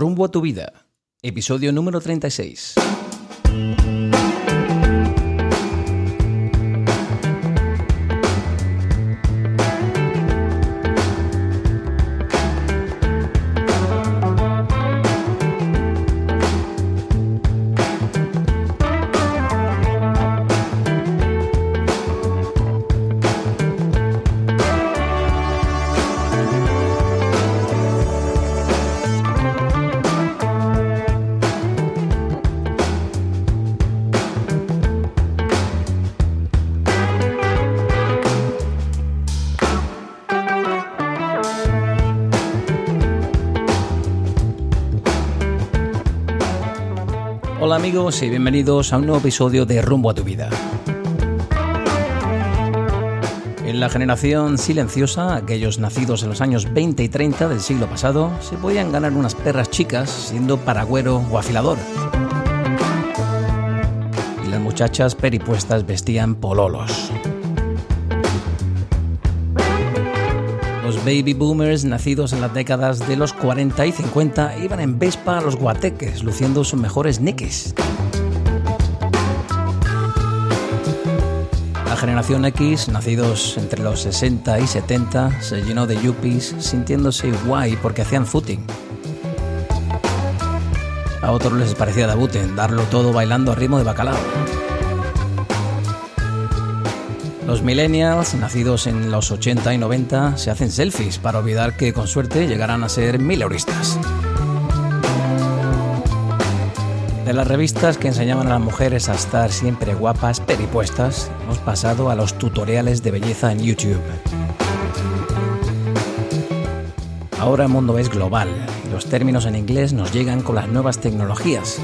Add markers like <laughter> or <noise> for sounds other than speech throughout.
Rumbo a tu vida, episodio número 36. Y bienvenidos a un nuevo episodio de Rumbo a tu vida. En la generación silenciosa, aquellos nacidos en los años 20 y 30 del siglo pasado, se podían ganar unas perras chicas siendo paragüero o afilador. Y las muchachas peripuestas vestían pololos. Los baby boomers nacidos en las décadas de los 40 y 50 iban en Vespa a los guateques, luciendo sus mejores niques. Generación X, nacidos entre los 60 y 70, se llenó de yuppies sintiéndose guay porque hacían footing. A otros les parecía debuten, darlo todo bailando a ritmo de bacalao. Los millennials, nacidos en los 80 y 90, se hacen selfies para olvidar que con suerte llegarán a ser mileuristas. Las revistas que enseñaban a las mujeres a estar siempre guapas, peripuestas, hemos pasado a los tutoriales de belleza en YouTube. Ahora el mundo es global y los términos en inglés nos llegan con las nuevas tecnologías.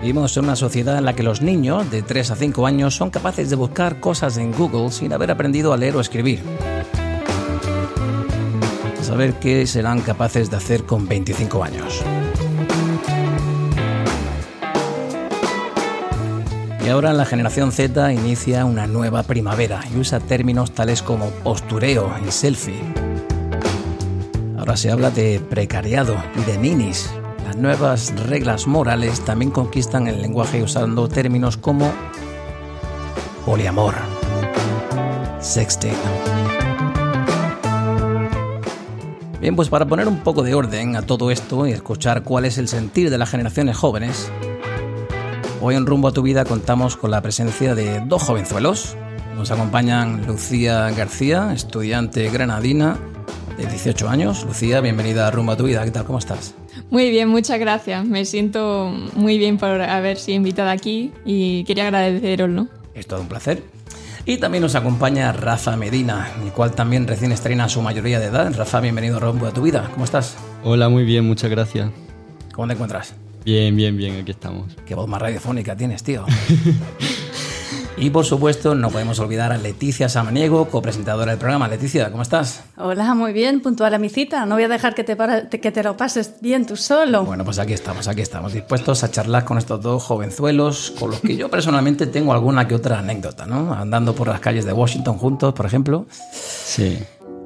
Vivimos en una sociedad en la que los niños de 3 a 5 años son capaces de buscar cosas en Google sin haber aprendido a leer o escribir. Saber qué serán capaces de hacer con 25 años. Y ahora la generación Z inicia una nueva primavera y usa términos tales como postureo y selfie. Ahora se habla de precariado y de ninis, las nuevas reglas morales también conquistan el lenguaje usando términos como poliamor, sexting. Bien, pues para poner un poco de orden a todo esto y escuchar cuál es el sentir de las generaciones jóvenes, hoy en Rumbo a tu Vida contamos con la presencia de dos jovenzuelos. Nos acompañan Lucía García, estudiante granadina de 18 años. Lucía, bienvenida a Rumbo a tu Vida. ¿Qué tal? ¿Cómo estás? Muy bien, muchas gracias. Me siento muy bien por haber sido invitada aquí y quería agradeceroslo. Es todo un placer. Y también nos acompaña Rafa Medina, el cual también recién estrena su mayoría de edad. Rafa, bienvenido a Rumbo a tu Vida. ¿Cómo estás? Hola, muy bien, muchas gracias. ¿Cómo te encuentras? Bien, bien, bien, aquí estamos. Qué voz más radiofónica tienes, tío. <laughs> Y por supuesto, no podemos olvidar a Leticia Samaniego, copresentadora del programa. Leticia, ¿cómo estás? Hola, muy bien, puntual a mi cita. No voy a dejar que te, para, que te lo pases bien tú solo. Bueno, pues aquí estamos, aquí estamos, dispuestos a charlar con estos dos jovenzuelos, con los que yo personalmente tengo alguna que otra anécdota, ¿no? Andando por las calles de Washington juntos, por ejemplo. Sí.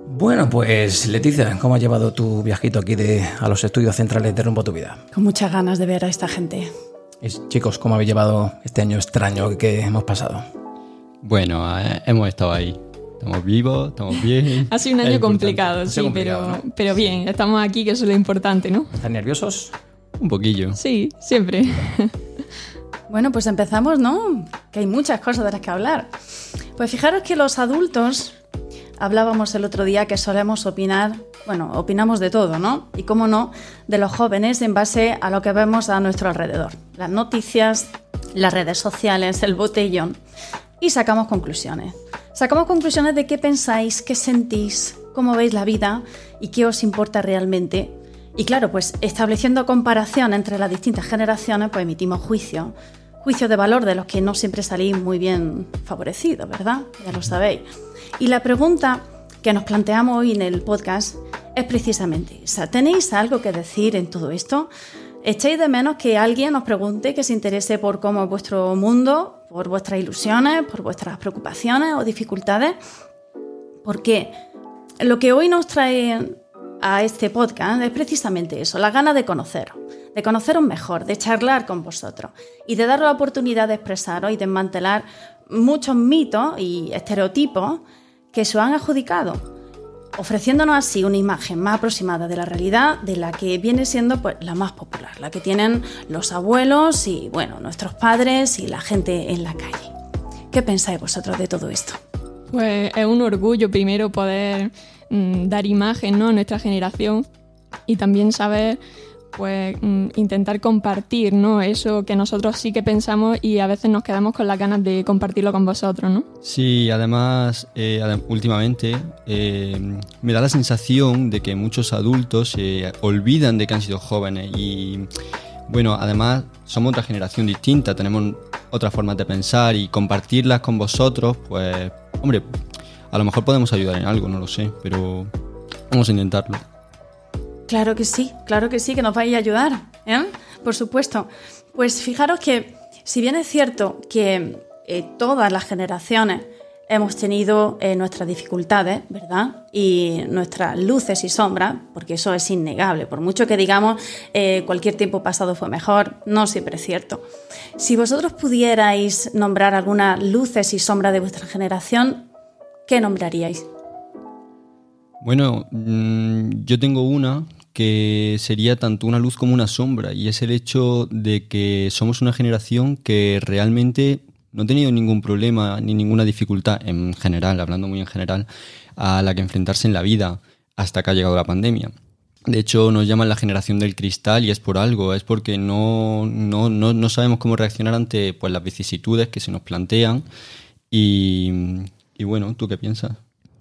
Bueno, pues Leticia, ¿cómo has llevado tu viajito aquí de, a los estudios centrales de Rumbo a tu Vida? Con muchas ganas de ver a esta gente. Chicos, ¿cómo habéis llevado este año extraño que hemos pasado? Bueno, eh, hemos estado ahí. Estamos vivos, estamos bien. <laughs> Ha sido un año complicado, sí, complicado, pero, ¿no? pero bien, estamos aquí, que eso es lo importante, ¿no? ¿Están nerviosos? Un poquillo. Sí, siempre. <laughs> Bueno, pues empezamos, ¿no? Que hay muchas cosas de las que hablar. Pues fijaros que los adultos, hablábamos el otro día que solemos opinar, bueno, opinamos de todo, ¿no? Y cómo no, de los jóvenes en base a lo que vemos a nuestro alrededor. Las noticias, las redes sociales, el botellón. Y sacamos conclusiones. Sacamos conclusiones de qué pensáis, qué sentís, cómo veis la vida y qué os importa realmente. Y claro, pues estableciendo comparación entre las distintas generaciones, pues emitimos juicios. Juicios de valor de los que no siempre salís muy bien favorecidos, ¿verdad? Ya lo sabéis. Y la pregunta que nos planteamos hoy en el podcast es precisamente esa. ¿Tenéis algo que decir en todo esto? ¿Echáis de menos que alguien os pregunte, que se interese por cómo es vuestro mundo, por vuestras ilusiones, por vuestras preocupaciones o dificultades? Porque lo que hoy nos trae a este podcast es precisamente eso, la gana de conoceros, de conoceros mejor, de charlar con vosotros y de dar la oportunidad de expresaros y desmantelar muchos mitos y estereotipos que se han adjudicado, ofreciéndonos así una imagen más aproximada de la realidad de la que viene siendo pues, la más popular, la que tienen los abuelos y bueno, nuestros padres y la gente en la calle. ¿Qué pensáis vosotros de todo esto? Pues es un orgullo primero poder mm, dar imagen ¿no? a nuestra generación y también saber pues mm, intentar compartir ¿no? eso que nosotros sí que pensamos y a veces nos quedamos con las ganas de compartirlo con vosotros, ¿no? Sí, además, eh, últimamente eh, me da la sensación de que muchos adultos se olvidan de que han sido jóvenes y, bueno, además somos otra generación distinta, tenemos otras formas de pensar y compartirlas con vosotros, pues, hombre, a lo mejor podemos ayudar en algo, no lo sé, pero vamos a intentarlo. Claro que sí, claro que sí, que nos vais a ayudar, ¿eh? por supuesto. Pues fijaros que, si bien es cierto que eh, todas las generaciones hemos tenido eh, nuestras dificultades, ¿verdad? Y nuestras luces y sombras, porque eso es innegable. Por mucho que digamos cualquier tiempo pasado fue mejor, no siempre es cierto. Si vosotros pudierais nombrar algunas luces y sombras de vuestra generación, ¿qué nombraríais? Bueno, mm, yo tengo una que sería tanto una luz como una sombra y es el hecho de que somos una generación que realmente no ha tenido ningún problema ni ninguna dificultad en general, hablando muy en general, a la que enfrentarse en la vida hasta que ha llegado la pandemia. De hecho, nos llaman la generación del cristal y es por algo, es porque no, no, no, no sabemos cómo reaccionar ante pues, las vicisitudes que se nos plantean. Y, y bueno, ¿tú qué piensas?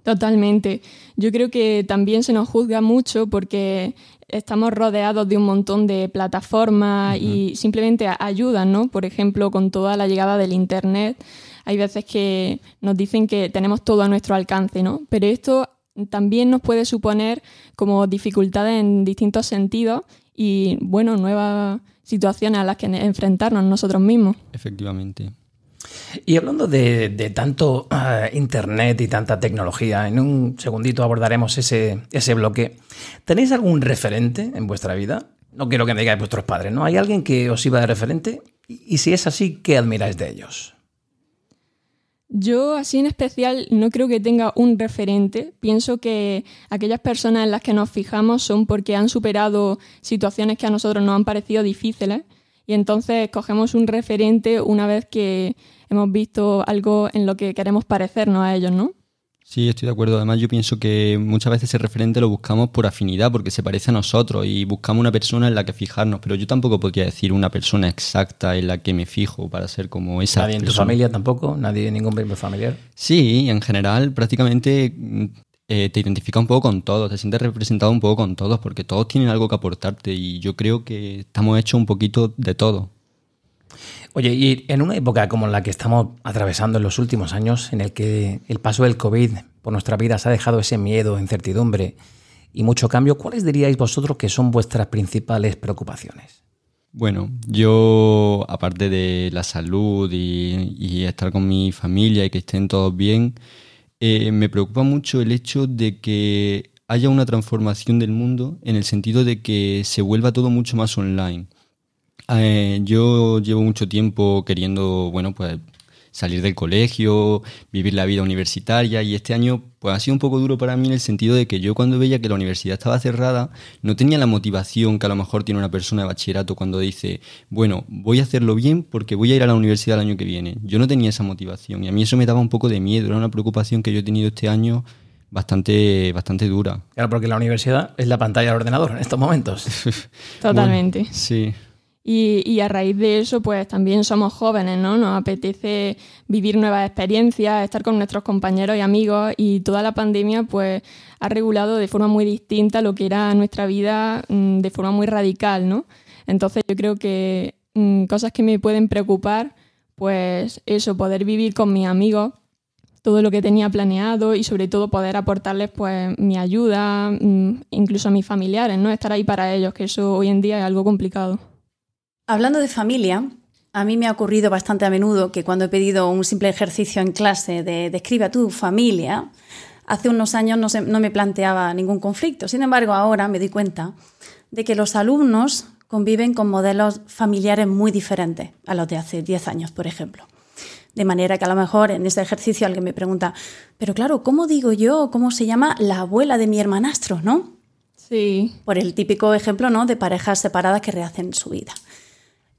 Totalmente. Yo creo que también se nos juzga mucho porque estamos rodeados de un montón de plataformas y simplemente ayudan, ¿no? Por ejemplo, con toda la llegada del Internet, hay veces que nos dicen que tenemos todo a nuestro alcance, ¿no? Pero esto también nos puede suponer como dificultades en distintos sentidos y, bueno, nuevas situaciones a las que enfrentarnos nosotros mismos. Efectivamente. Y hablando de, tanto eh, Internet y tanta tecnología, en un segundito abordaremos ese, ese bloque. ¿Tenéis algún referente en vuestra vida? No quiero que me digáis vuestros padres, ¿no? ¿Hay alguien que os iba de referente? Y, si es así, ¿qué admiráis de ellos? Yo así en especial no creo que tenga un referente. Pienso que aquellas personas en las que nos fijamos son porque han superado situaciones que a nosotros nos han parecido difíciles y entonces cogemos un referente una vez que hemos visto algo en lo que queremos parecernos a ellos, ¿no? Sí, estoy de acuerdo. Además, yo pienso que muchas veces ese referente lo buscamos por afinidad, porque se parece a nosotros y buscamos una persona en la que fijarnos. Pero yo tampoco podría decir una persona exacta en la que me fijo para ser como esa. ¿Nadie en tu familia tampoco? ¿Nadie, ningún miembro familiar? Sí, en general, prácticamente eh, te identifica un poco con todos, te sientes representado un poco con todos, porque todos tienen algo que aportarte y yo creo que estamos hechos un poquito de todo. Oye, y en una época como la que estamos atravesando en los últimos años, en el que el paso del COVID por nuestra vida se ha dejado ese miedo, incertidumbre y mucho cambio, ¿cuáles diríais vosotros que son vuestras principales preocupaciones? Bueno, yo, aparte de la salud y, y estar con mi familia y que estén todos bien, eh, me preocupa mucho el hecho de que haya una transformación del mundo en el sentido de que se vuelva todo mucho más online. Eh, yo llevo mucho tiempo queriendo, bueno, pues salir del colegio, vivir la vida universitaria y este año pues ha sido un poco duro para mí en el sentido de que yo cuando veía que la universidad estaba cerrada no tenía la motivación que a lo mejor tiene una persona de bachillerato cuando dice, bueno, voy a hacerlo bien porque voy a ir a la universidad el año que viene. Yo no tenía esa motivación y a mí eso me daba un poco de miedo, era una preocupación que yo he tenido este año bastante, bastante dura. Claro, porque la universidad es la pantalla del ordenador en estos momentos. <laughs> Totalmente. sí. Y, a raíz de eso, pues también somos jóvenes, ¿no? Nos apetece vivir nuevas experiencias, estar con nuestros compañeros y amigos y toda la pandemia, pues, ha regulado de forma muy distinta lo que era nuestra vida mm, de forma muy radical, ¿no? Entonces yo creo que mm, cosas que me pueden preocupar, pues eso, poder vivir con mis amigos todo lo que tenía planeado y sobre todo poder aportarles pues mi ayuda, mm, incluso a mis familiares, ¿no? Estar ahí para ellos, que eso hoy en día es algo complicado. Hablando de familia, a mí me ha ocurrido bastante a menudo que cuando he pedido un simple ejercicio en clase de describe a tu familia, hace unos años no, no me planteaba ningún conflicto. Sin embargo, ahora me di cuenta de que los alumnos conviven con modelos familiares muy diferentes a los de hace 10 años, por ejemplo. De manera que a lo mejor en este ejercicio alguien me pregunta, pero claro, ¿cómo digo yo, cómo se llama la abuela de mi hermanastro, no? Sí. Por el típico ejemplo, ¿no? De parejas separadas que rehacen su vida.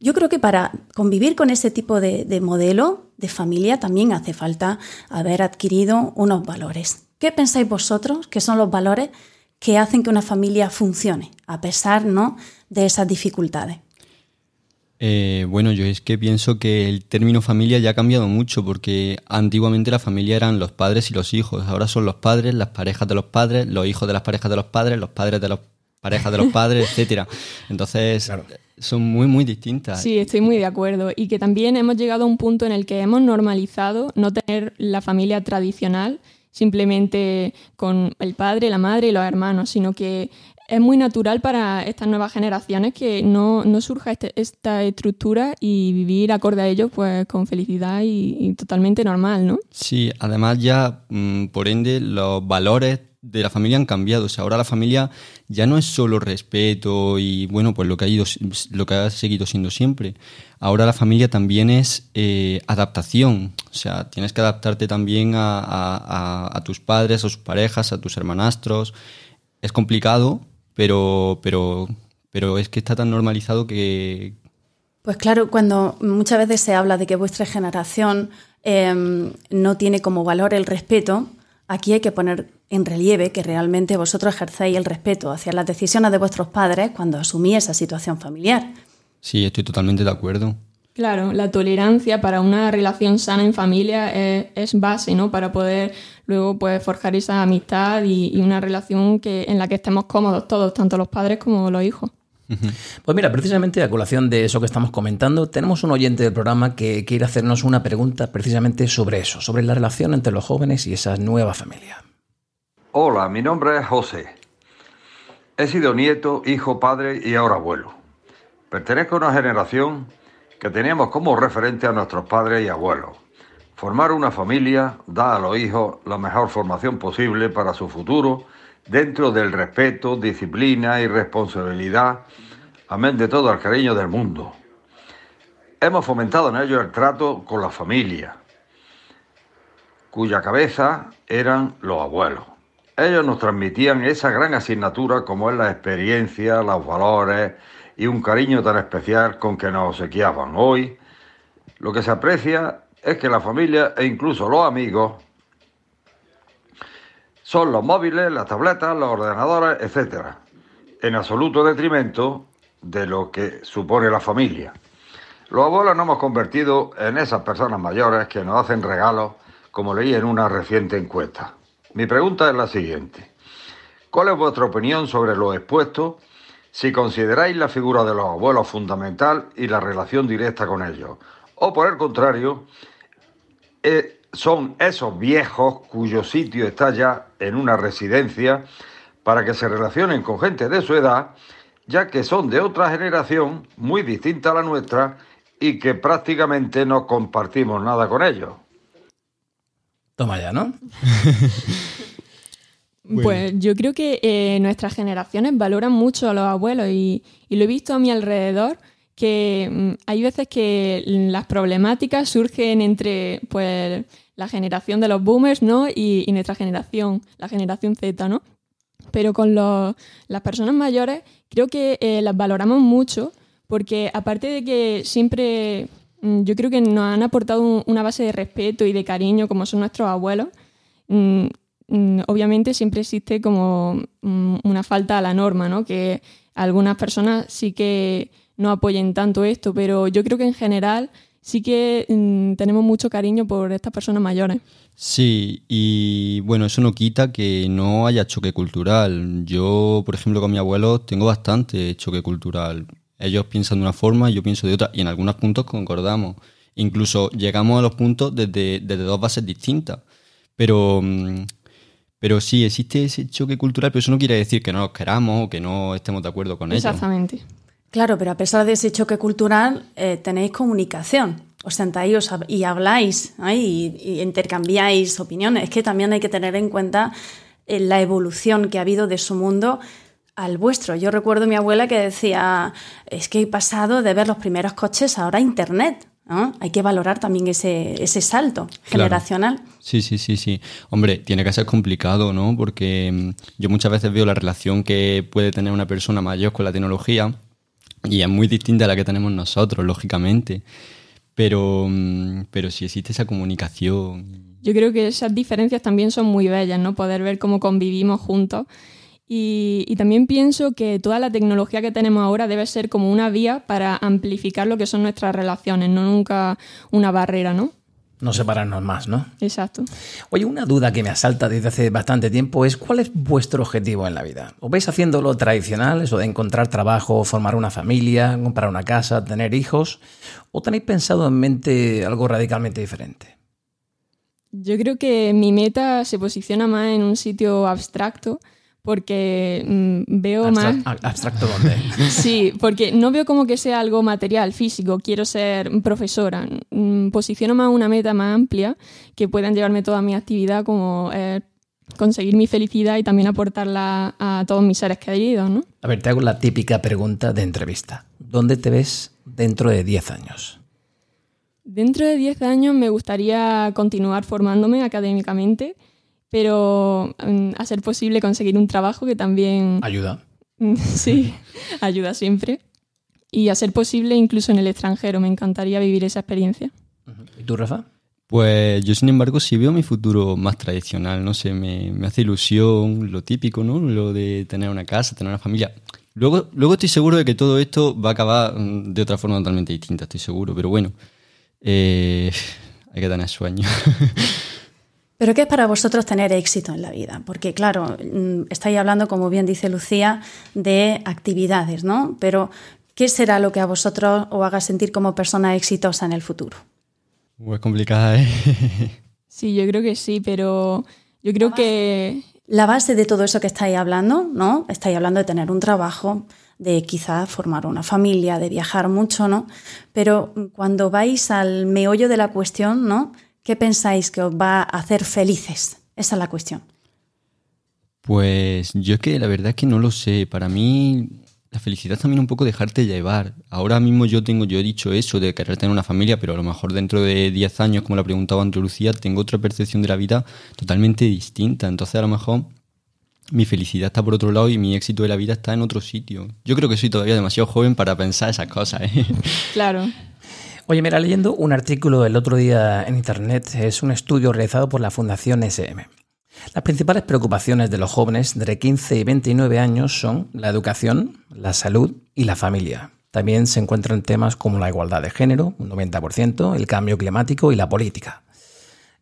Yo creo que para convivir con ese tipo de, de modelo de familia también hace falta haber adquirido unos valores. ¿Qué pensáis vosotros que son los valores que hacen que una familia funcione, a pesar ¿no? de esas dificultades? Eh, bueno, yo es que pienso que el término familia ya ha cambiado mucho porque antiguamente la familia eran los padres y los hijos, ahora son los padres, las parejas de los padres, los hijos de las parejas de los padres, los padres de las parejas de los padres, <laughs> etcétera. Entonces son muy muy distintas. Sí, estoy muy de acuerdo y que también hemos llegado a un punto en el que hemos normalizado no tener la familia tradicional simplemente con el padre, la madre y los hermanos, sino que es muy natural para estas nuevas generaciones que no, surja este, esta estructura y vivir acorde a ello pues con felicidad y, totalmente normal, ¿no? Sí, además ya mm, por ende los valores de la familia han cambiado. O sea, ahora la familia ya no es solo respeto y bueno, pues lo que ha ido, lo que ha seguido siendo siempre. Ahora la familia también es eh, adaptación. O sea, tienes que adaptarte también a, a, tus padres, a sus parejas, a tus hermanastros. Es complicado, pero, pero, pero es que está tan normalizado que... Pues claro, cuando muchas veces se habla de que vuestra generación em, no tiene como valor el respeto, aquí hay que poner en relieve que realmente vosotros ejercéis el respeto hacia las decisiones de vuestros padres cuando asumís esa situación familiar. Sí, estoy totalmente de acuerdo. Claro, la tolerancia para una relación sana en familia es, base, ¿no? Para poder luego pues, forjar esa amistad y, una relación que, en la que estemos cómodos todos, tanto los padres como los hijos. Pues mira, precisamente a colación de eso que estamos comentando, tenemos un oyente del programa que quiere hacernos una pregunta precisamente sobre eso, sobre la relación entre los jóvenes y esa nueva familia. Hola, mi nombre es José. He sido nieto, hijo, padre y ahora abuelo. Pertenezco a una generación que teníamos como referente a nuestros padres y abuelos. Formar una familia da a los hijos la mejor formación posible para su futuro dentro del respeto, disciplina y responsabilidad, amén de todo el cariño del mundo. Hemos fomentado en ellos el trato con la familia, cuya cabeza eran los abuelos. Ellos nos transmitían esa gran asignatura como es la experiencia, los valores, y un cariño tan especial con que nos obsequiaban. Hoy lo que se aprecia es que la familia e incluso los amigos son los móviles, las tabletas, los ordenadores, etc. En absoluto detrimento de lo que supone la familia. Los abuelos nos hemos convertido en esas personas mayores que nos hacen regalos, como leí en una reciente encuesta. Mi pregunta es la siguiente. ¿Cuál es vuestra opinión sobre lo expuesto si consideráis la figura de los abuelos fundamental y la relación directa con ellos. O por el contrario, eh, son esos viejos cuyo sitio está ya en una residencia para que se relacionen con gente de su edad, ya que son de otra generación muy distinta a la nuestra y que prácticamente no compartimos nada con ellos. Toma ya, ¿no? <laughs> Pues yo creo que eh, nuestras generaciones valoran mucho a los abuelos y, lo he visto a mi alrededor que mm, hay veces que las problemáticas surgen entre pues la generación de los boomers ¿no? y, nuestra generación, la generación Z, ¿no? Pero con las personas mayores creo que eh, las valoramos mucho porque aparte de que siempre mm, yo creo que nos han aportado una base de respeto y de cariño como son nuestros abuelos, mm, obviamente siempre existe como una falta a la norma, ¿no? Que algunas personas sí que no apoyen tanto esto, pero yo creo que en general sí que mm, tenemos mucho cariño por estas personas mayores. Sí, y bueno, eso no quita que no haya choque cultural. Yo, por ejemplo, con mi abuelo tengo bastante choque cultural. Ellos piensan de una forma y yo pienso de otra, y en algunos puntos concordamos. Incluso llegamos a los puntos desde, desde dos bases distintas. Pero pero sí, existe ese choque cultural, pero eso no quiere decir que no los queramos o que no estemos de acuerdo con ellos. Exactamente. Claro, pero a pesar de ese choque cultural, eh, tenéis comunicación. os sentáis y habláis y, intercambiáis opiniones. Es que también hay que tener en cuenta eh, la evolución que ha habido de su mundo al vuestro. Yo recuerdo a mi abuela que decía, es que he pasado de ver los primeros coches ahora a Internet. Hay que valorar también ese, ese salto generacional. Sí, sí, sí, sí. Hombre, tiene que ser complicado, ¿no? Porque mm, yo muchas veces veo la relación que puede tener una persona mayor con la tecnología y es muy distinta a la que tenemos nosotros, lógicamente. Pero, mm, pero si existe esa comunicación. Yo creo que esas diferencias también son muy bellas, ¿no? Poder ver cómo convivimos juntos y, también pienso que toda la tecnología que tenemos ahora debe ser como una vía para amplificar lo que son nuestras relaciones, no nunca una barrera, ¿no? No separarnos más, ¿no? Exacto. Oye, una duda que me asalta desde hace bastante tiempo es ¿cuál es vuestro objetivo en la vida? ¿Os vais haciendo lo tradicional, eso de encontrar trabajo, formar una familia, comprar una casa, tener hijos? ¿O tenéis pensado en mente algo radicalmente diferente? Yo creo que mi meta se posiciona más en un sitio abstracto porque mm, veo más... ¿Abstracto dónde? <laughs> sí, porque no veo como que sea algo material, físico, quiero ser profesora. Mm, posiciono más una meta más amplia que puedan llevarme toda mi actividad como eh, conseguir mi felicidad y también aportarla a todos mis seres queridos, ¿no? A ver, te hago la típica pregunta de entrevista. ¿Dónde te ves dentro de 10 años? Dentro de 10 años me gustaría continuar formándome académicamente pero mm, a ser posible conseguir un trabajo que también... Ayuda. <laughs> sí, ayuda siempre. Y a ser posible incluso en el extranjero, me encantaría vivir esa experiencia. ¿Y tú, Rafa? Pues yo, sin embargo, sí veo mi futuro más tradicional, no sé, me, me, hace ilusión lo típico, ¿no? Lo de tener una casa, tener una familia. Luego, luego estoy seguro de que todo esto va a acabar mm, de otra forma totalmente distinta, estoy seguro, pero bueno, eh, <laughs> hay que tener sueño. <laughs> Pero ¿qué es para vosotros tener éxito en la vida? Porque claro, mm, estáis hablando, como bien dice Lucía, de actividades, ¿no? Pero ¿qué será lo que a vosotros os haga sentir como persona exitosa en el futuro? Muy complicada, ¿eh? <laughs> Sí, yo creo que sí, pero yo creo que... La base de todo eso que estáis hablando, ¿no? Estáis hablando de tener un trabajo, de quizás formar una familia, de viajar mucho, ¿no? Pero cuando vais al meollo de la cuestión, ¿no? ¿Qué pensáis que os va a hacer felices? Esa es la cuestión. Pues yo es que la verdad es que no lo sé. Para mí la felicidad es también un poco dejarte llevar. Ahora mismo yo tengo, yo he dicho eso de querer tener una familia, pero a lo mejor dentro de 10 años, como la preguntaba antes Lucía, tengo otra percepción de la vida totalmente distinta. Entonces a lo mejor mi felicidad está por otro lado y mi éxito de la vida está en otro sitio. Yo creo que soy todavía demasiado joven para pensar esas cosas. ¿eh? Claro. Oye, mira, leyendo un artículo el otro día en Internet, es un estudio realizado por la Fundación SM. Las principales preocupaciones de los jóvenes de 15 y 29 años son la educación, la salud y la familia. También se encuentran temas como la igualdad de género, un 90%, el cambio climático y la política.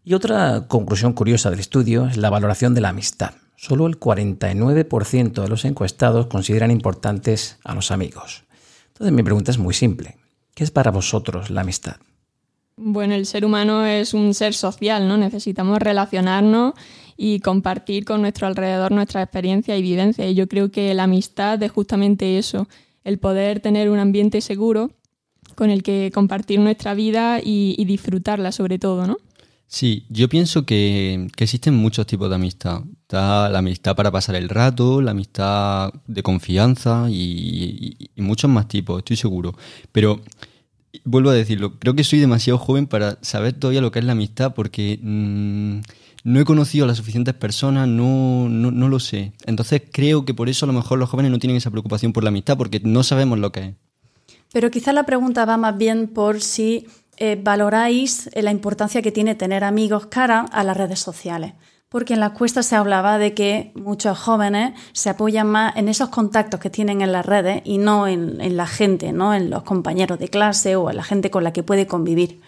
Y otra conclusión curiosa del estudio es la valoración de la amistad. Solo el 49% de los encuestados consideran importantes a los amigos. Entonces mi pregunta es muy simple. ¿Qué es para vosotros la amistad? Bueno, el ser humano es un ser social, ¿no? Necesitamos relacionarnos y compartir con nuestro alrededor nuestra experiencia y vivencia. Y yo creo que la amistad es justamente eso, el poder tener un ambiente seguro con el que compartir nuestra vida y, disfrutarla sobre todo, ¿no? Sí, yo pienso que, existen muchos tipos de amistad. Está la amistad para pasar el rato, la amistad de confianza y, muchos más tipos, estoy seguro. Pero vuelvo a decirlo, creo que soy demasiado joven para saber todavía lo que es la amistad porque mm, no he conocido a las suficientes personas, no, no, lo sé. Entonces creo que por eso a lo mejor los jóvenes no tienen esa preocupación por la amistad porque no sabemos lo que es. Pero quizá la pregunta va más bien por si eh, valoráis la importancia que tiene tener amigos cara a las redes sociales. Porque en la encuesta se hablaba de que muchos jóvenes se apoyan más en esos contactos que tienen en las redes y no en, la gente, no en los compañeros de clase o en la gente con la que puede convivir.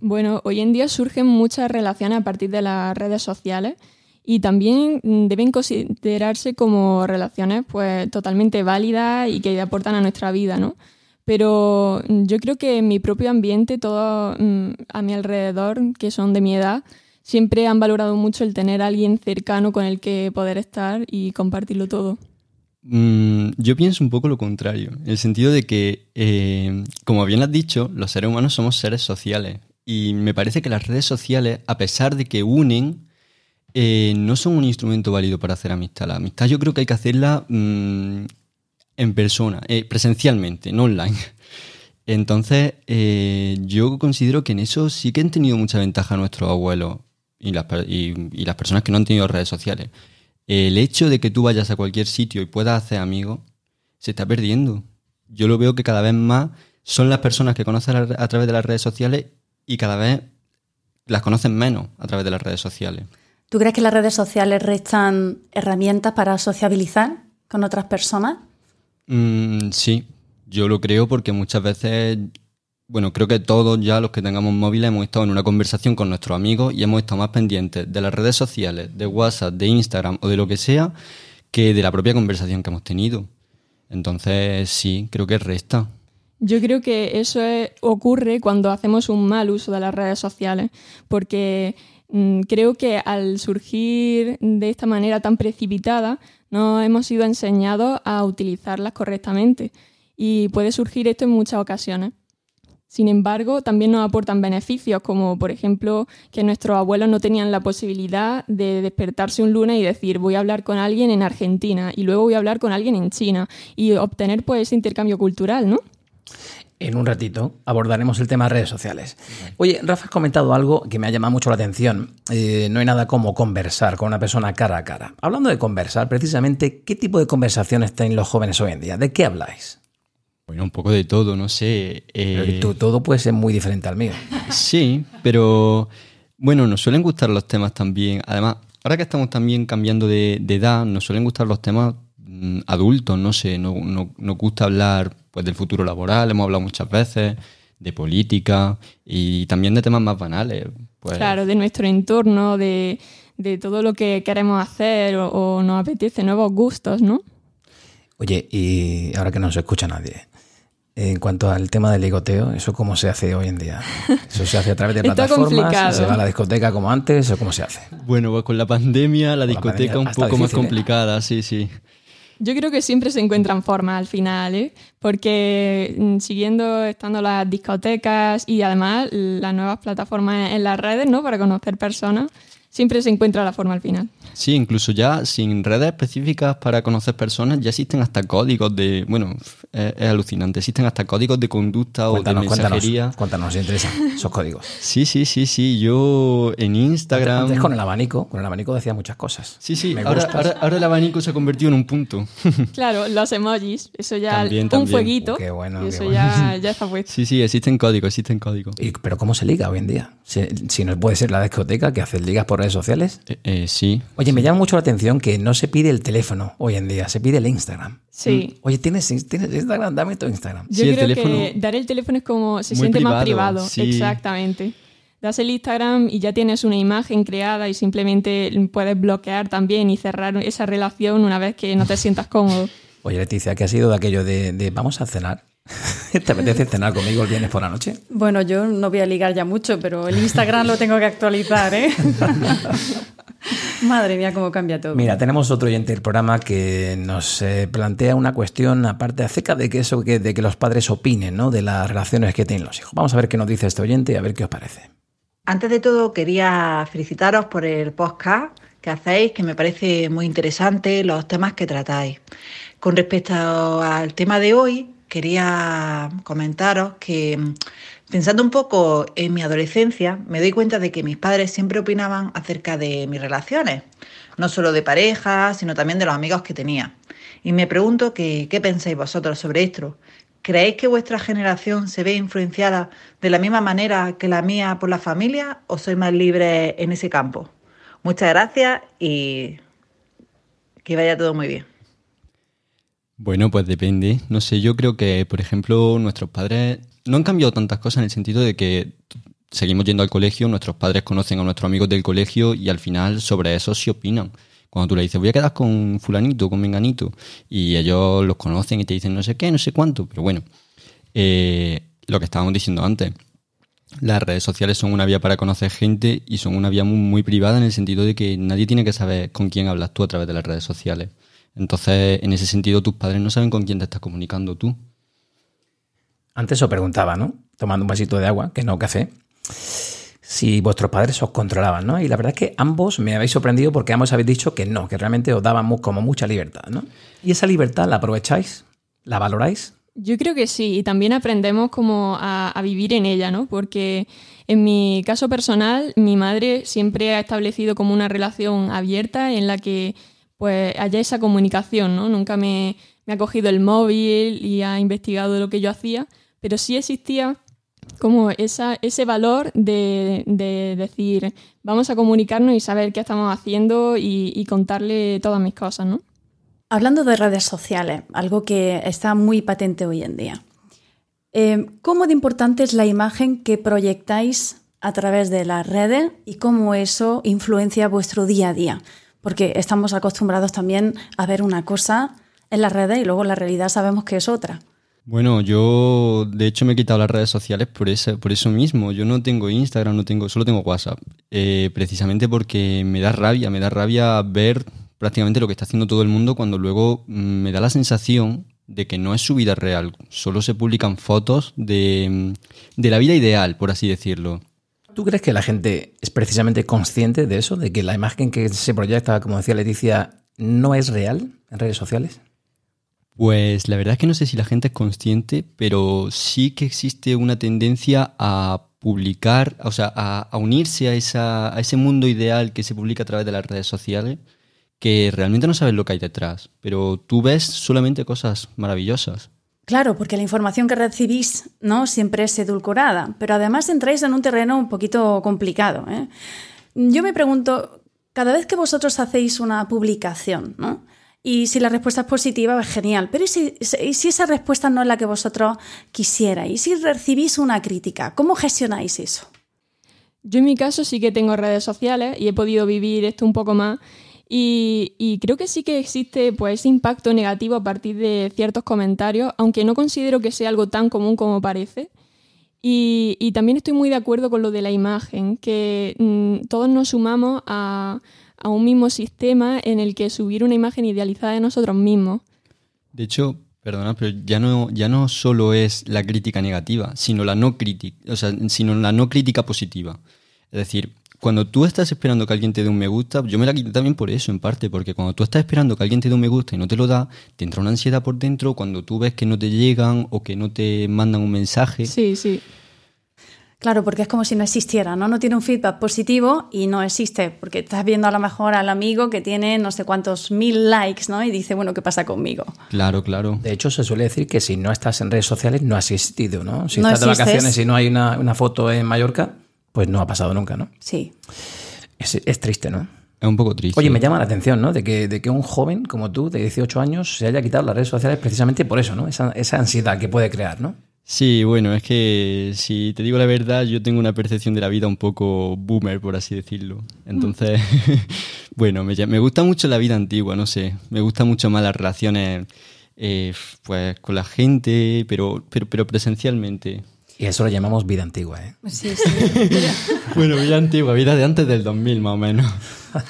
Bueno, hoy en día surgen muchas relaciones a partir de las redes sociales y también deben considerarse como relaciones pues totalmente válidas y que aportan a nuestra vida, ¿no? Pero mm, yo creo que en mi propio ambiente, todo mm, a mi alrededor, que son de mi edad, siempre han valorado mucho el tener a alguien cercano con el que poder estar y compartirlo todo. Mm, yo pienso un poco lo contrario, en el sentido de que, eh, como bien has dicho, los seres humanos somos seres sociales y me parece que las redes sociales, a pesar de que unen, eh, no son un instrumento válido para hacer amistad. La amistad yo creo que hay que hacerla en persona, eh, presencialmente, no online. Entonces, yo considero que en eso sí que han tenido mucha ventaja nuestros abuelos y las, y las personas que no han tenido redes sociales el hecho de que tú vayas a cualquier sitio y puedas hacer amigos se está perdiendo. Yo lo veo que cada vez más son las personas que conocen a través de las redes sociales y cada vez las conocen menos a través de las redes sociales. ¿Tú crees que las redes sociales restan herramientas para sociabilizar con otras personas? Mm, sí, yo lo creo porque muchas veces bueno, creo que todos ya los que tengamos móviles hemos estado en una conversación con nuestros amigos y hemos estado más pendientes de las redes sociales, de WhatsApp, de Instagram o de lo que sea, que de la propia conversación que hemos tenido. Entonces, sí, creo que resta. Yo creo que eso ocurre cuando hacemos un mal uso de las redes sociales, porque creo que al surgir de esta manera tan precipitada, no hemos sido enseñados a utilizarlas correctamente. Y puede surgir esto en muchas ocasiones. Sin embargo, también nos aportan beneficios, como por ejemplo que nuestros abuelos no tenían la posibilidad de despertarse un lunes y decir voy a hablar con alguien en Argentina y luego voy a hablar con alguien en China y obtener pues ese intercambio cultural, ¿no? En un ratito abordaremos el tema de redes sociales. Oye, Rafa, has comentado algo que me ha llamado mucho la atención. Eh, no hay nada como conversar con una persona cara a cara. Hablando de conversar, precisamente, ¿qué tipo de conversaciones tienen los jóvenes hoy en día? ¿De qué habláis? Bueno, un poco de todo, no sé. Eh... todo puede ser muy diferente al mío. Sí, pero bueno, nos suelen gustar los temas también. Además, ahora que estamos también cambiando de, edad, nos suelen gustar los temas adultos, no sé, no, nos gusta hablar pues del futuro laboral, hemos hablado muchas veces, de política y también de temas más banales. Pues. Claro, de nuestro entorno, de, todo lo que queremos hacer o, o nos apetece, nuevos gustos, ¿no? Oye, y ahora que no se escucha nadie, en cuanto al tema del ligoteo, ¿eso cómo se hace hoy en día? ¿Eso se hace a través de <laughs> plataformas? ¿Se va a la discoteca como antes o cómo se hace? Bueno, pues con la pandemia la discoteca un poco más ¿eh? complicada, sí, sí. Yo creo que siempre se encuentran formas al final, ¿eh? porque mm, siguiendo estando las discotecas y además las nuevas plataformas en las redes, ¿no? Para conocer personas, siempre se encuentra la forma al final. Sí, incluso ya sin redes específicas para conocer personas, ya existen hasta códigos de. Bueno, es, alucinante. Existen hasta códigos de conducta o de mensajería. Cuéntanos, cuéntanos, interesa esos códigos. <laughs> Sí, sí, sí, sí. Yo en Instagram. Antes, con el abanico, con el abanico decía muchas cosas. Sí, sí. Ahora, ahora, el abanico se ha convertido en un punto. <laughs> claro, los emojis. Eso ya. un fueguito. qué bueno. Y eso Ya, <laughs> ya, está puesto. Sí, sí, existen códigos, existen códigos. pero ¿cómo se liga hoy en día? Si, no puede ser la discoteca que hace ligas por redes sociales. Eh, eh, sí. Oye, me llama mucho la atención que no se pide el teléfono hoy en día, se pide el Instagram. Sí. Mm. Oye, ¿tienes, Instagram? Dame tu Instagram. Yo creo que dar el teléfono es como se siente más privado. Exactamente. Das el Instagram y ya tienes una imagen creada y simplemente puedes bloquear también y cerrar esa relación una vez que no te sientas cómodo. <laughs> Oye, Leticia, ¿qué ha sido de aquello de, de vamos a cenar? <laughs> ¿Te apetece cenar conmigo el viernes por la noche? Bueno, yo no voy a ligar ya mucho, pero el Instagram lo tengo que actualizar, ¿eh? <laughs> Madre mía, cómo cambia todo. Mira, tenemos otro oyente del programa que nos eh, plantea una cuestión aparte acerca de que eso, de que los padres opinen, ¿no? De las relaciones que tienen los hijos. Vamos a ver qué nos dice este oyente y a ver qué os parece. Antes de todo, quería felicitaros por el podcast que hacéis, que me parece muy interesante los temas que tratáis. Con respecto al tema de hoy, quería comentaros que mm, pensando un poco en mi adolescencia, me doy cuenta de que mis padres siempre opinaban acerca de mis relaciones, no solo de pareja, sino también de los amigos que tenía. Y me pregunto que, qué pensáis vosotros sobre esto. ¿Creéis que vuestra generación se ve influenciada de la misma manera que la mía por la familia o sois más libre en ese campo? Muchas gracias y que vaya todo muy bien. Bueno, pues depende. No sé, yo creo que, por ejemplo, nuestros padres no han cambiado tantas cosas en el sentido de que seguimos yendo al colegio, nuestros padres conocen a nuestros amigos del colegio y al final sobre eso se opinan. Cuando tú le dices, voy a quedar con fulanito, con menganito, y ellos los conocen y te dicen no sé qué, no sé cuánto, pero bueno, eh, lo que estábamos diciendo antes, las redes sociales son una vía para conocer gente y son una vía muy, muy privada en el sentido de que nadie tiene que saber con quién hablas tú a través de las redes sociales. Entonces, en ese sentido, tus padres no saben con quién te estás comunicando tú. Antes os preguntaba, ¿no? Tomando un vasito de agua, que no café, si vuestros padres os controlaban, ¿no? Y la verdad es que ambos me habéis sorprendido porque ambos habéis dicho que no, que realmente os daban como mucha libertad, ¿no? ¿Y esa libertad la aprovecháis? ¿La valoráis? Yo creo que sí, y también aprendemos como a, a, vivir en ella, ¿no? Porque en mi caso personal, mi madre siempre ha establecido como una relación abierta en la que pues haya esa comunicación, ¿no? Nunca me, me ha cogido el móvil y ha investigado lo que yo hacía, pero sí existía como esa, ese valor de, de, decir, vamos a comunicarnos y saber qué estamos haciendo y, contarle todas mis cosas, ¿no? Hablando de redes sociales, algo que está muy patente hoy en día. Eh, ¿Cómo de importante es la imagen que proyectáis a través de las redes y cómo eso influencia vuestro día a día? Porque estamos acostumbrados también a ver una cosa en las redes y luego la realidad sabemos que es otra. Bueno, yo de hecho me he quitado las redes sociales por, ese, por eso mismo. Yo no tengo Instagram, no tengo, solo tengo WhatsApp. Eh, precisamente porque me da rabia, me da rabia ver prácticamente lo que está haciendo todo el mundo cuando luego mm, me da la sensación de que no es su vida real, solo se publican fotos de, mm, de la vida ideal, por así decirlo. ¿Tú crees que la gente es precisamente consciente de eso, de que la imagen que se proyecta, como decía Leticia, no es real en redes sociales? Pues la verdad es que no sé si la gente es consciente, pero sí que existe una tendencia a publicar, o sea, a, unirse a, esa, a ese mundo ideal que se publica a través de las redes sociales que realmente no sabes lo que hay detrás, pero tú ves solamente cosas maravillosas. Claro, porque la información que recibís no siempre es edulcorada, pero además entráis en un terreno un poquito complicado. ¿eh? Yo me pregunto, cada vez que vosotros hacéis una publicación, ¿no? Y si la respuesta es positiva, es pues genial. Pero ¿y si, si, esa respuesta no es la que vosotros quisierais? ¿Y si recibís una crítica? ¿Cómo gestionáis eso? Yo en mi caso sí que tengo redes sociales y he podido vivir esto un poco más y, creo que sí que existe pues, ese impacto negativo a partir de ciertos comentarios, aunque no considero que sea algo tan común como parece. Y, también estoy muy de acuerdo con lo de la imagen, que mmm, todos nos sumamos a, a, un mismo sistema en el que subir una imagen idealizada de nosotros mismos. De hecho, perdona, pero ya no, ya no solo es la crítica negativa, sino la no crítica, o sea, sino la no crítica positiva. Es decir, cuando tú estás esperando que alguien te dé un me gusta, yo me la quité también por eso, en parte, porque cuando tú estás esperando que alguien te dé un me gusta y no te lo da, te entra una ansiedad por dentro cuando tú ves que no te llegan o que no te mandan un mensaje. Sí, sí. Claro, porque es como si no existiera, ¿no? No tiene un feedback positivo y no existe, porque estás viendo a lo mejor al amigo que tiene no sé cuántos mil likes, ¿no? Y dice, bueno, ¿qué pasa conmigo? Claro, claro. De hecho, se suele decir que si no estás en redes sociales, no has existido, ¿no? Si no estás existes. de vacaciones y no hay una, una foto en Mallorca, pues no ha pasado nunca, ¿no? Sí. Es, es, triste, ¿no? Es un poco triste. Oye, me llama la atención, ¿no? De que, de que un joven como tú, de 18 años, se haya quitado las redes sociales precisamente por eso, ¿no? Esa, esa ansiedad que puede crear, ¿no? Sí, bueno, es que si te digo la verdad, yo tengo una percepción de la vida un poco boomer, por así decirlo. Entonces, <laughs> bueno, me, me, gusta mucho la vida antigua, no sé. Me gusta mucho más las relaciones eh, pues con la gente, pero, pero, pero presencialmente. Y eso lo llamamos vida antigua, ¿eh? Sí, sí. <laughs> bueno, vida antigua, vida de antes del 2000 más o menos.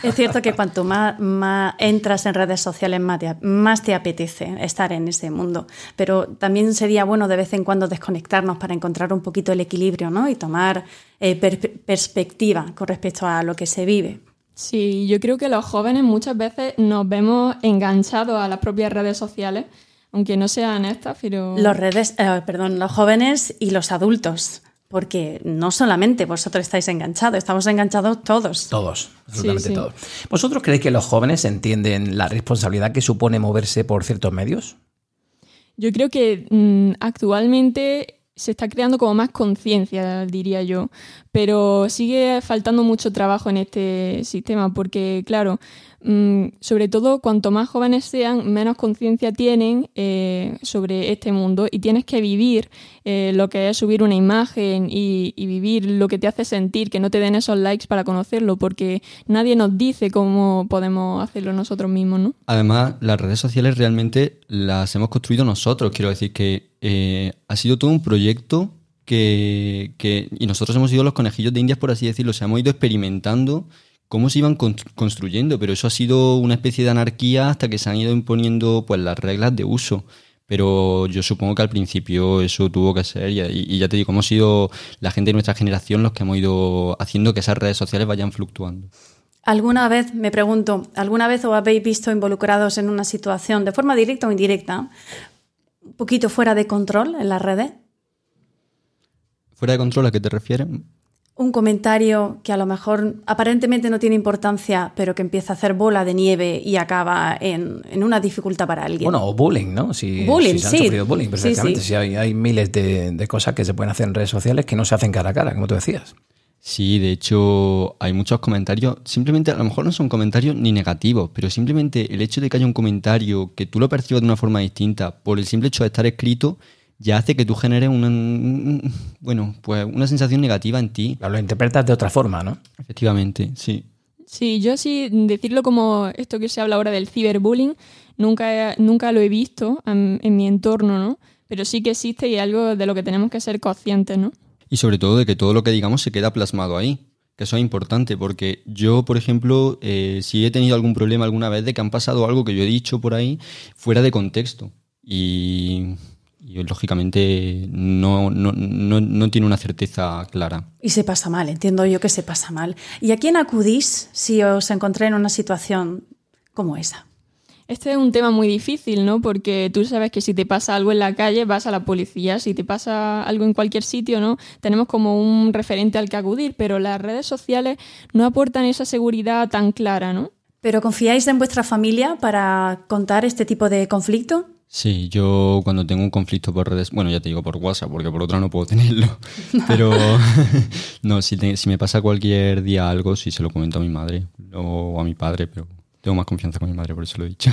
Es cierto que cuanto más, más entras en redes sociales, más te, más te, apetece estar en ese mundo. Pero también sería bueno de vez en cuando desconectarnos para encontrar un poquito el equilibrio, ¿no? Y tomar eh, per perspectiva con respecto a lo que se vive. Sí, yo creo que los jóvenes muchas veces nos vemos enganchados a las propias redes sociales aunque no sean estas, pero... Los redes, eh, perdón, los jóvenes y los adultos, porque no solamente vosotros estáis enganchados, estamos enganchados todos. Todos, absolutamente sí, sí. todos. ¿Vosotros creéis que los jóvenes entienden la responsabilidad que supone moverse por ciertos medios? Yo creo que mmm, actualmente se está creando como más conciencia, diría yo, pero sigue faltando mucho trabajo en este sistema porque, claro, mmm, sobre todo cuanto más jóvenes sean, menos conciencia tienen eh, sobre este mundo y tienes que vivir eh, lo que es subir una imagen y, y, vivir lo que te hace sentir, que no te den esos likes para conocerlo, porque nadie nos dice cómo podemos hacerlo nosotros mismos, ¿no? Además, las redes sociales realmente las hemos construido nosotros, quiero decir que eh, ha sido todo un proyecto que, que, y nosotros hemos sido los conejillos de indias, por así decirlo, o sea, hemos ido experimentando cómo se iban construyendo, pero eso ha sido una especie de anarquía hasta que se han ido imponiendo pues las reglas de uso. Pero yo supongo que al principio eso tuvo que ser, y, y ya te digo, hemos sido la gente de nuestra generación los que hemos ido haciendo que esas redes sociales vayan fluctuando. ¿Alguna vez, me pregunto, alguna vez os habéis visto involucrados en una situación de forma directa o indirecta, un poquito fuera de control en las redes? ¿Fuera de control a qué te refieres? Un comentario que a lo mejor aparentemente no tiene importancia, pero que empieza a hacer bola de nieve y acaba en, una dificultad para alguien. Bueno, o bullying, ¿no? Si, bullying, se han sufrido bullying, perfectamente. Si hay, hay miles de, de cosas que se pueden hacer en redes sociales que no se hacen cara a cara, como tú decías. Sí, de hecho hay muchos comentarios, simplemente a lo mejor no son comentarios ni negativos, pero simplemente el hecho de que haya un comentario que tú lo percibas de una forma distinta por el simple hecho de estar escrito ya hace que tú generes una, bueno, pues una sensación negativa en ti. Lo interpretas de otra forma, ¿no? Efectivamente, sí. Sí, yo sí, decirlo como esto que se habla ahora del ciberbullying, nunca, nunca lo he visto en, en mi entorno, ¿no? Pero sí que existe y es algo de lo que tenemos que ser conscientes, ¿no? y sobre todo de que todo lo que digamos se queda plasmado ahí. Que eso es importante porque yo, por ejemplo, eh, si he tenido algún problema alguna vez de que han pasado algo que yo he dicho por ahí fuera de contexto y, lógicamente no, no, no, no, tiene una certeza clara. Y se pasa mal, entiendo yo que se pasa mal. ¿Y a quién acudís si os encontráis en una situación como esa? Este es un tema muy difícil, ¿no? Porque tú sabes que si te pasa algo en la calle vas a la policía, si te pasa algo en cualquier sitio, ¿no? Tenemos como un referente al que acudir, pero las redes sociales no aportan esa seguridad tan clara, ¿no? ¿Pero confiáis en vuestra familia para contar este tipo de conflicto? Sí, yo cuando tengo un conflicto por redes, bueno, ya te digo por WhatsApp, porque por otra no puedo <laughs> tenerlo, pero <laughs> no, si, si me pasa cualquier día algo, sí se lo comento a mi madre o a mi padre, pero tengo más confianza con mi madre, por eso lo he dicho.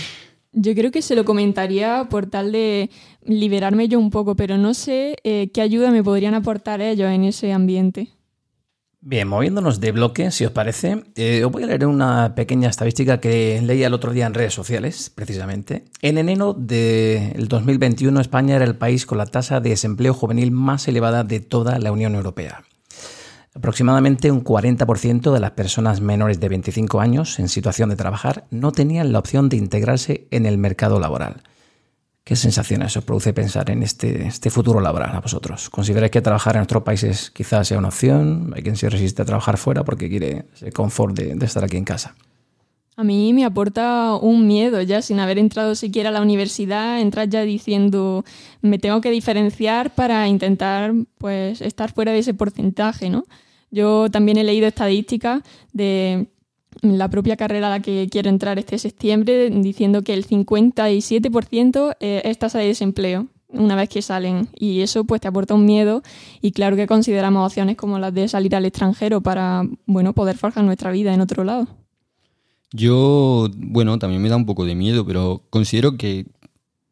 <laughs> Yo creo que se lo comentaría por tal de liberarme yo un poco, pero no sé eh, qué ayuda me podrían aportar ellos en ese ambiente. Bien, moviéndonos de bloque, si os parece, eh, os voy a leer una pequeña estadística que leía el otro día en redes sociales, precisamente. En enero del 2021, España era el país con la tasa de desempleo juvenil más elevada de toda la Unión Europea. Aproximadamente un 40% de las personas menores de 25 años en situación de trabajar no tenían la opción de integrarse en el mercado laboral. ¿Qué sensaciones os produce pensar en este, este futuro laboral a vosotros? ¿Consideráis que trabajar en otros países quizás sea una opción? ¿Hay quien se resiste a trabajar fuera porque quiere ese confort de, de estar aquí en casa? A mí me aporta un miedo ya, sin haber entrado siquiera a la universidad, entrar ya diciendo me tengo que diferenciar para intentar pues estar fuera de ese porcentaje, ¿no? Yo también he leído estadísticas de la propia carrera a la que quiero entrar este septiembre diciendo que el 57% eh, es tasa de desempleo una vez que salen y eso pues te aporta un miedo y claro que consideramos opciones como las de salir al extranjero para bueno poder forjar nuestra vida en otro lado. Yo, bueno, también me da un poco de miedo, pero considero que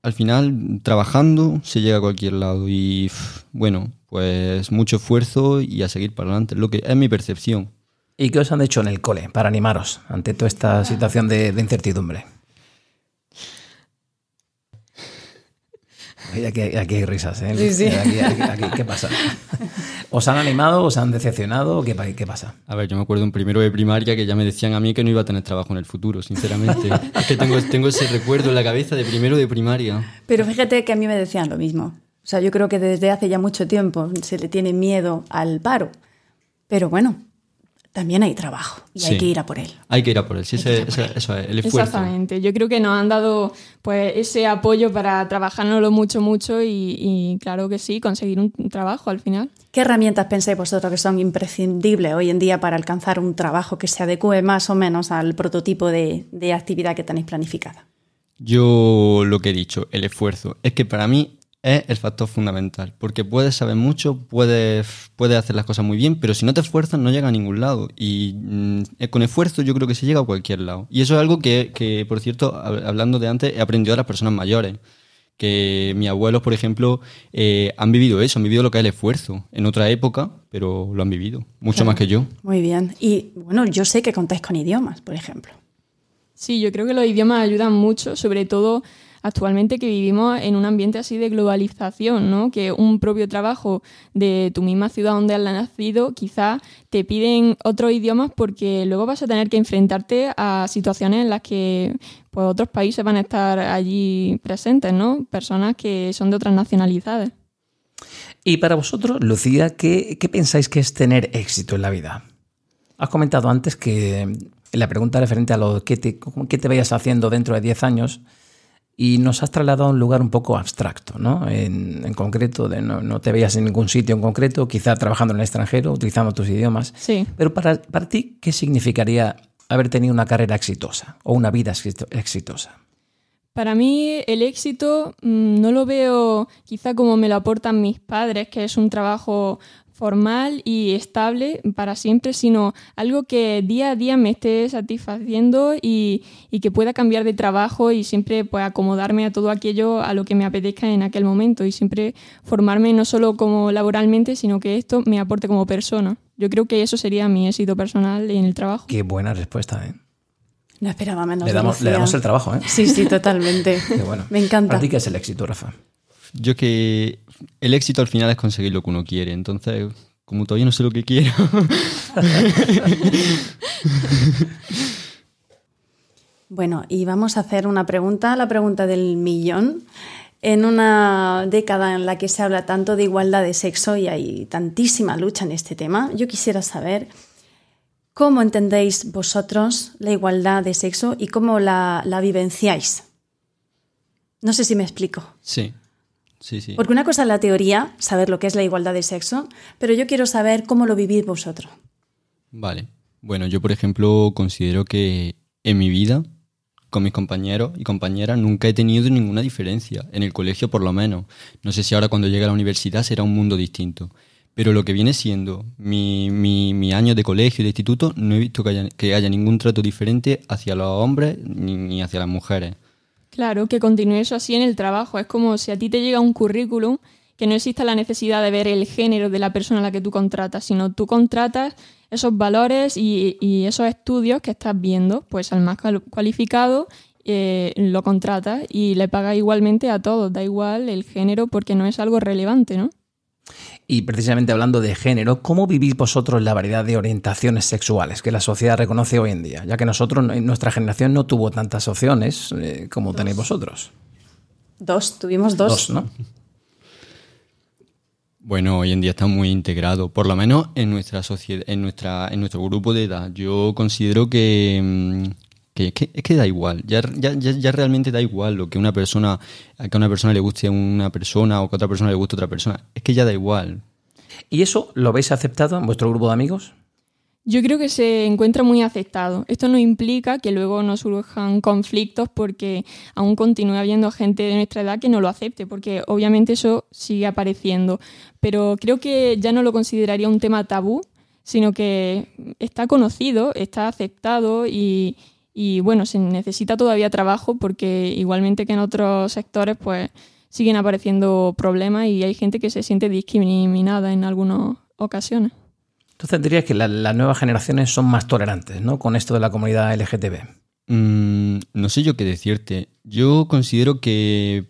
al final trabajando se llega a cualquier lado y bueno, pues mucho esfuerzo y a seguir para adelante, lo que es mi percepción. ¿Y qué os han hecho en el cole para animaros ante toda esta situación de, incertidumbre? Aquí, aquí, hay risas, ¿eh? Sí, sí. ¿Qué pasa? ¿Os han animado? ¿Os han decepcionado? ¿Qué, ¿Qué pasa? A ver, yo me acuerdo en primero de primaria que ya me decían a mí que no iba a tener trabajo en el futuro, sinceramente. <laughs> es que tengo, tengo ese recuerdo en la cabeza de primero de primaria. Pero fíjate que a mí me decían lo mismo. O sea, yo creo que desde hace ya mucho tiempo se le tiene miedo al paro. Pero bueno, también hay trabajo y hay que ir a por él. Hay que ir a por él, sí, eso es, el esfuerzo. Exactamente, yo creo que nos han dado pues ese apoyo para trabajárnoslo mucho, mucho y, claro que sí, conseguir un trabajo al final. ¿Qué herramientas pensáis vosotros que son imprescindibles hoy en día para alcanzar un trabajo que se adecue más o menos al prototipo de, de actividad que tenéis planificada? Yo lo que he dicho, el esfuerzo. Es que para mí es el factor fundamental, porque puedes saber mucho, puedes, puedes hacer las cosas muy bien, pero si no te esfuerzas no llega a ningún lado. Y mm, con esfuerzo yo creo que se llega a cualquier lado. Y eso es algo que, que, por cierto, hablando de antes, he aprendido a las personas mayores. Que mis abuelos, por ejemplo, eh, han vivido eso, han vivido lo que es el esfuerzo en otra época, pero lo han vivido, mucho más que yo. Muy bien. Y bueno, yo sé que contáis con idiomas, por ejemplo. Sí, yo creo que los idiomas ayudan mucho, sobre todo actualmente que vivimos en un ambiente así de globalización, ¿no? Que un propio trabajo de tu misma ciudad donde has nacido, quizás te piden otros idiomas porque luego vas a tener que enfrentarte a situaciones en las que pues, otros países van a estar allí presentes, ¿no? Personas que son de otras nacionalidades. Y para vosotros, Lucía, ¿qué, pensáis que es tener éxito en la vida? Has comentado antes que la pregunta referente a lo que te, qué te vayas haciendo dentro de 10 años y nos has trasladado a un lugar un poco abstracto, ¿no? En, concreto, de no, te veías en ningún sitio en concreto, quizá trabajando en el extranjero, utilizando tus idiomas. Sí. Pero para, para ti, ¿qué significaría haber tenido una carrera exitosa o una vida exitosa? Para mí el éxito mm, no lo veo quizá como me lo aportan mis padres, que es un trabajo formal y estable para siempre, sino algo que día a día me esté satisfaciendo y, que pueda cambiar de trabajo y siempre pues, acomodarme a todo aquello a lo que me apetezca en aquel momento y siempre formarme no solo como laboralmente, sino que esto me aporte como persona. Yo creo que eso sería mi éxito personal en el trabajo. Qué buena respuesta, ¿eh? No esperaba menos. Le damos, le damos el trabajo, ¿eh? Sí, sí, totalmente. <laughs> Me encanta. ¿Para ti qué es el éxito, Rafa? Yo que el éxito al final es conseguir lo que uno quiere. Entonces, como todavía no sé lo que quiero. <laughs> bueno, y vamos a hacer una pregunta, la pregunta del millón. En una década en la que se habla tanto de igualdad de sexo y hay tantísima lucha en este tema, yo quisiera saber ¿Cómo entendéis vosotros la igualdad de sexo y cómo la, vivenciáis? No sé si me explico. Sí, sí, sí. Porque una cosa es la teoría, saber lo que es la igualdad de sexo, pero yo quiero saber cómo lo vivís vosotros. Vale. Bueno, yo por ejemplo considero que en mi vida, con mis compañeros y compañeras, nunca he tenido ninguna diferencia, en el colegio por lo menos. No sé si ahora cuando llegue a la universidad será un mundo distinto. Pero lo que viene siendo mi, mi, año de colegio y de instituto, no he visto que haya, que haya ningún trato diferente hacia los hombres ni, hacia las mujeres. Claro, que continúe eso así en el trabajo. Es como si a ti te llega un currículum que no exista la necesidad de ver el género de la persona a la que tú contratas, sino tú contratas esos valores y, y esos estudios que estás viendo, pues al más cualificado eh, lo contratas y le pagas igualmente a todos, da igual el género porque no es algo relevante, ¿no? Y precisamente hablando de género, ¿cómo vivís vosotros la variedad de orientaciones sexuales que la sociedad reconoce hoy en día? Ya que nosotros, nuestra generación, no tuvo tantas opciones eh, como tenéis vosotros. Dos, tuvimos dos. Dos, ¿no? Bueno, hoy en día está muy integrado, por lo menos en nuestra sociedad, en nuestra, en nuestro grupo de edad. Yo considero que, mm, que, es que da igual, ya, ya, ya, realmente da igual lo que una persona, a que a una persona le guste a una persona o que a otra persona le guste a otra persona, es que ya da igual. ¿Y eso lo habéis aceptado en vuestro grupo de amigos? Yo creo que se encuentra muy aceptado. Esto no implica que luego no surjan conflictos porque aún continúa habiendo gente de nuestra edad que no lo acepte, porque obviamente eso sigue apareciendo. Pero creo que ya no lo consideraría un tema tabú, sino que está conocido, está aceptado y, y bueno, se necesita todavía trabajo porque igualmente que en otros sectores pues siguen apareciendo problemas y hay gente que se siente discriminada en algunas ocasiones. Entonces dirías que las nuevas generaciones son más tolerantes, ¿no? Con esto de la comunidad LGTB. Mm, no sé yo qué decirte. Yo considero que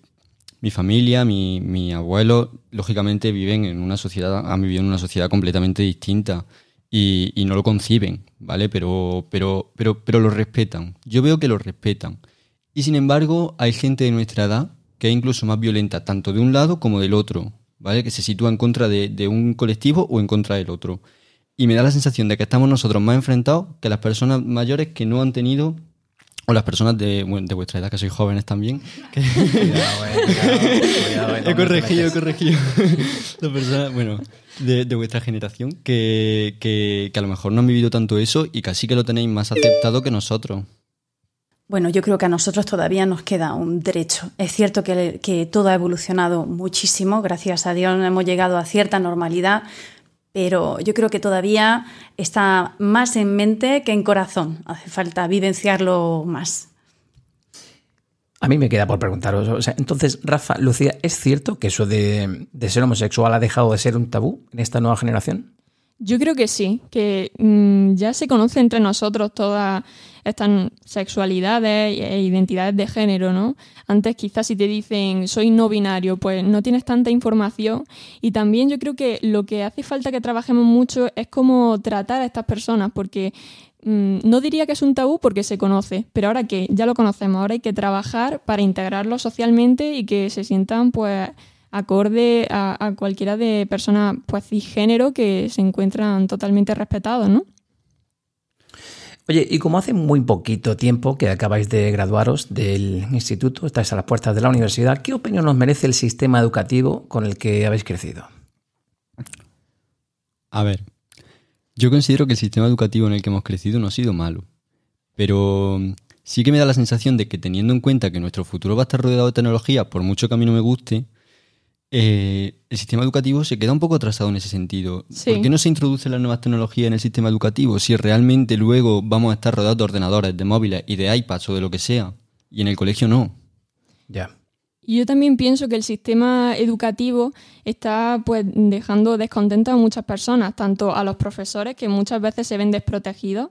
mi familia, mi, mi abuelo, lógicamente viven en una sociedad, han vivido en una sociedad completamente distinta y, no lo conciben, ¿vale? Pero, pero, pero, pero lo respetan. Yo veo que lo respetan. Y sin embargo, hay gente de nuestra edad que es incluso más violenta, tanto de un lado como del otro, ¿vale? Que se sitúa en contra de, un colectivo o en contra del otro. Y me da la sensación de que estamos nosotros más enfrentados que las personas mayores que no han tenido o las personas de, de vuestra edad, que sois jóvenes también. <laughs> <laughs> he corregido, he corregido. <laughs> las personas, bueno, de, vuestra generación que, que, a lo mejor no han vivido tanto eso y casi que lo tenéis más aceptado que nosotros. Bueno, yo creo que a nosotros todavía nos queda un derecho. Es cierto que, que todo ha evolucionado muchísimo, gracias a Dios hemos llegado a cierta normalidad, pero yo creo que todavía está más en mente que en corazón. Hace falta vivenciarlo más. A mí me queda por preguntaros, entonces, Rafa, Lucía, ¿es cierto que eso de, ser homosexual ha dejado de ser un tabú en esta nueva generación? Yo creo que sí, que mm, ya se conoce entre nosotros toda estas sexualidades e identidades de género, ¿no? Antes quizás si te dicen soy no binario, pues no tienes tanta información y también yo creo que lo que hace falta que trabajemos mucho es cómo tratar a estas personas, porque mm, no diría que es un tabú porque se conoce, pero ahora que ya lo conocemos, ahora hay que trabajar para integrarlo socialmente y que se sientan pues acorde a, cualquiera de personas pues cisgénero que se encuentran totalmente respetados, ¿no? Oye, y como hace muy poquito tiempo que acabáis de graduaros del instituto, estáis a las puertas de la universidad, ¿qué opinión nos merece el sistema educativo con el que habéis crecido? A ver, yo considero que el sistema educativo en el que hemos crecido no ha sido malo, pero sí que me da la sensación de que teniendo en cuenta que nuestro futuro va a estar rodeado de tecnología, por mucho que a mí no me guste, eh, el sistema educativo se queda un poco atrasado en ese sentido. ¿Por qué no se introducen las nuevas tecnologías en el sistema educativo si realmente luego vamos a estar rodeados de ordenadores, de móviles y de iPads o de lo que sea? Y en el colegio no. Ya. Yo también pienso que el sistema educativo está pues dejando descontento a muchas personas, tanto a los profesores que muchas veces se ven desprotegidos,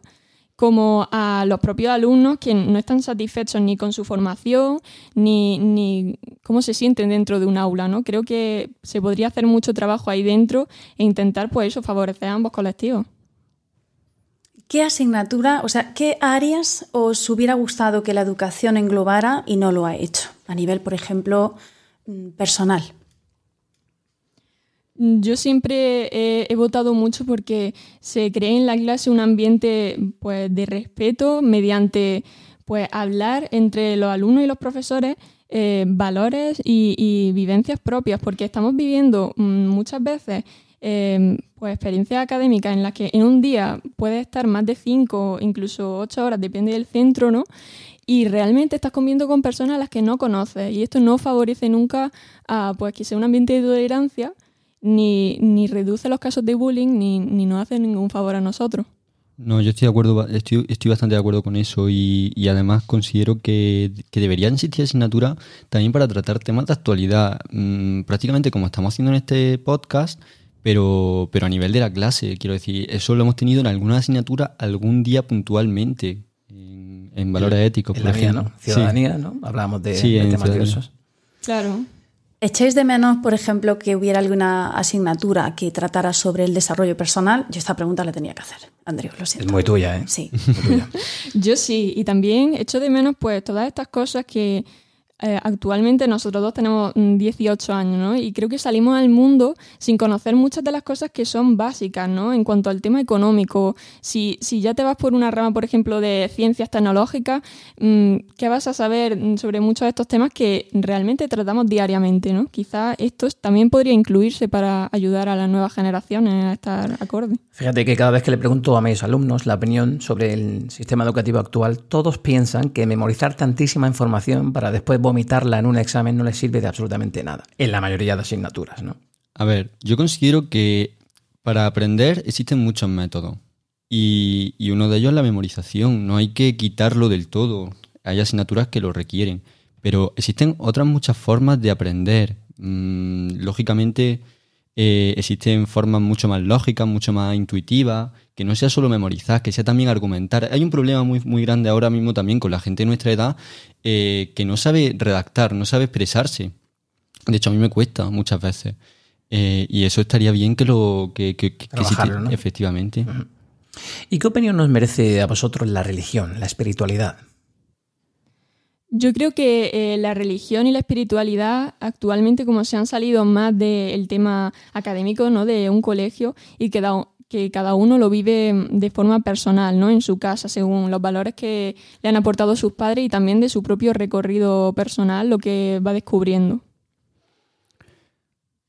como a los propios alumnos que no están satisfechos ni con su formación ni, ni cómo se sienten dentro de un aula. ¿no? Creo que se podría hacer mucho trabajo ahí dentro e intentar pues eso, favorecer a ambos colectivos. ¿Qué asignatura, o sea, qué áreas os hubiera gustado que la educación englobara y no lo ha hecho? A nivel, por ejemplo, mm, personal. Yo siempre he, votado mucho porque se cree en la clase un ambiente pues, de respeto mediante pues, hablar entre los alumnos y los profesores eh, valores y, vivencias propias, porque estamos viviendo mm, muchas veces em, pues, experiencias académicas en las que en un día puede estar más de cinco, incluso ocho horas, depende del centro, ¿no? y realmente estás comiendo con personas a las que no conoces y esto no favorece nunca a pues que sea un ambiente de tolerancia ni, ni reduce los casos de bullying ni, ni nos hace ningún favor a nosotros. No, yo estoy de acuerdo, estoy, estoy bastante de acuerdo con eso y, y además considero que, que, deberían existir asignaturas también para tratar temas de actualidad, mm, prácticamente como estamos haciendo en este podcast, pero, pero a nivel de la clase, quiero decir, eso lo hemos tenido en alguna asignatura algún día puntualmente, en, valores éticos. En la mía, ¿no? Ciudadanía, ¿no? Hablábamos de, de temas diversos. Claro. ¿Echáis de menos, por ejemplo, que hubiera alguna asignatura que tratara sobre el desarrollo personal? Yo esta pregunta la tenía que hacer, Andrés, lo siento. Es muy tuya, ¿eh? Sí. <laughs> Yo sí, y también echo de menos pues todas estas cosas que eh, actualmente nosotros dos tenemos 18 mm, años, ¿no? Y creo que salimos al mundo sin conocer muchas de las cosas que son básicas, ¿no? En cuanto al tema económico, si, si ya te vas por una rama, por ejemplo, de ciencias tecnológicas, mm, ¿qué vas a saber sobre muchos de estos temas que realmente tratamos diariamente, ¿no? Quizás esto también podría incluirse para ayudar a las nuevas generaciones a estar acorde. Fíjate que cada vez que le pregunto a mis alumnos la opinión sobre el sistema educativo actual, todos piensan que memorizar tantísima información para después vomitarla en un examen no les sirve de absolutamente nada, en la mayoría de asignaturas, ¿no? A ver, yo considero que para aprender existen muchos métodos y, uno de ellos es la memorización, no hay que quitarlo del todo, hay asignaturas que lo requieren, pero existen otras muchas formas de aprender. Mm, lógicamente eh, existen formas mucho más lógicas, mucho más intuitivas, que no sea solo memorizar, que sea también argumentar. Hay un problema muy, muy grande ahora mismo también con la gente de nuestra edad eh, que no sabe redactar, no sabe expresarse. De hecho, a mí me cuesta muchas veces. Eh, y eso estaría bien que lo que, que, efectivamente. ¿Y qué opinión nos merece a vosotros la religión, la espiritualidad? Yo creo que eh, la religión y la espiritualidad actualmente como se han salido más del tema académico, ¿no? De un colegio y que que cada uno lo vive de forma personal, ¿no? En su casa, según los valores que le han aportado sus padres y también de su propio recorrido personal, lo que va descubriendo.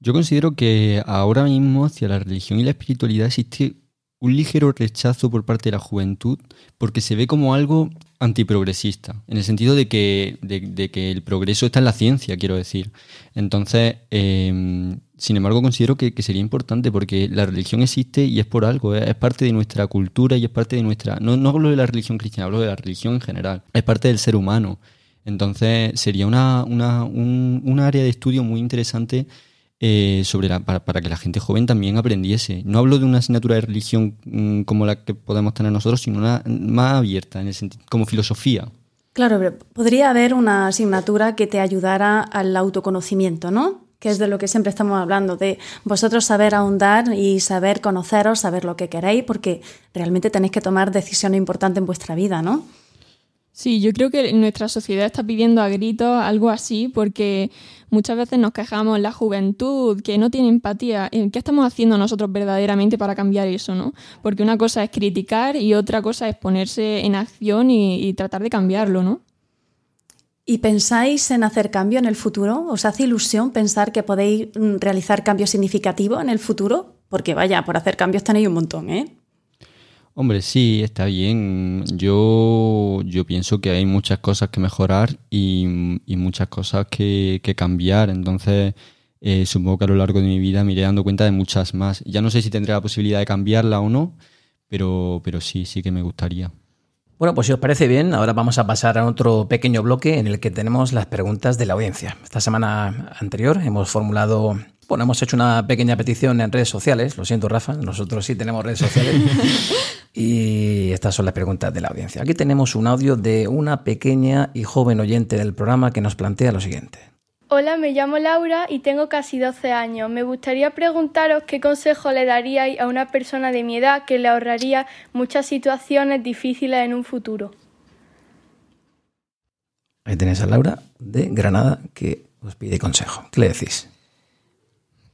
Yo considero que ahora mismo hacia la religión y la espiritualidad existe un ligero rechazo por parte de la juventud porque se ve como algo antiprogresista, en el sentido de que, de, que el progreso está en la ciencia, quiero decir. Entonces, em, sin embargo, considero que, sería importante porque la religión existe y es por algo, es, parte de nuestra cultura y es parte de nuestra... No, no hablo de la religión cristiana, hablo de la religión en general, es parte del ser humano. Entonces, sería una, una, un, un área de estudio muy interesante eh, sobre la, para, que la gente joven también aprendiese. No hablo de una asignatura de religión mm, como la que podemos tener nosotros, sino una más abierta, en el sentido, como filosofía. Claro, pero podría haber una asignatura que te ayudara al autoconocimiento, ¿no? Que es de lo que siempre estamos hablando, de vosotros saber ahondar y saber conoceros, saber lo que queréis, porque realmente tenéis que tomar decisiones importantes en vuestra vida, ¿no? Sí, yo creo que nuestra sociedad está pidiendo a gritos algo así porque muchas veces nos quejamos la juventud que no tiene empatía. ¿Qué estamos haciendo nosotros verdaderamente para cambiar eso, no? Porque una cosa es criticar y otra cosa es ponerse en acción y, tratar de cambiarlo, ¿no? ¿Y pensáis en hacer cambio en el futuro? ¿Os hace ilusión pensar que podéis mm, realizar cambios significativos en el futuro? Porque vaya, por hacer cambios tenéis un montón, ¿eh? Hombre, sí, está bien. Yo, yo pienso que hay muchas cosas que mejorar y, muchas cosas que, cambiar. Entonces, eh, supongo que a lo largo de mi vida me iré dando cuenta de muchas más. Ya no sé si tendré la posibilidad de cambiarla o no, pero, pero sí, sí que me gustaría. Bueno, pues si os parece bien, ahora vamos a pasar a otro pequeño bloque en el que tenemos las preguntas de la audiencia. Esta semana anterior hemos formulado bueno, hemos hecho una pequeña petición en redes sociales. Lo siento, Rafa, nosotros sí tenemos redes sociales. <laughs> y estas son las preguntas de la audiencia. Aquí tenemos un audio de una pequeña y joven oyente del programa que nos plantea lo siguiente. Hola, me llamo Laura y tengo casi 12 años. Me gustaría preguntaros qué consejo le daríais a una persona de mi edad que le ahorraría muchas situaciones difíciles en un futuro. Ahí tenéis a Laura de Granada que os pide consejo. ¿Qué le decís?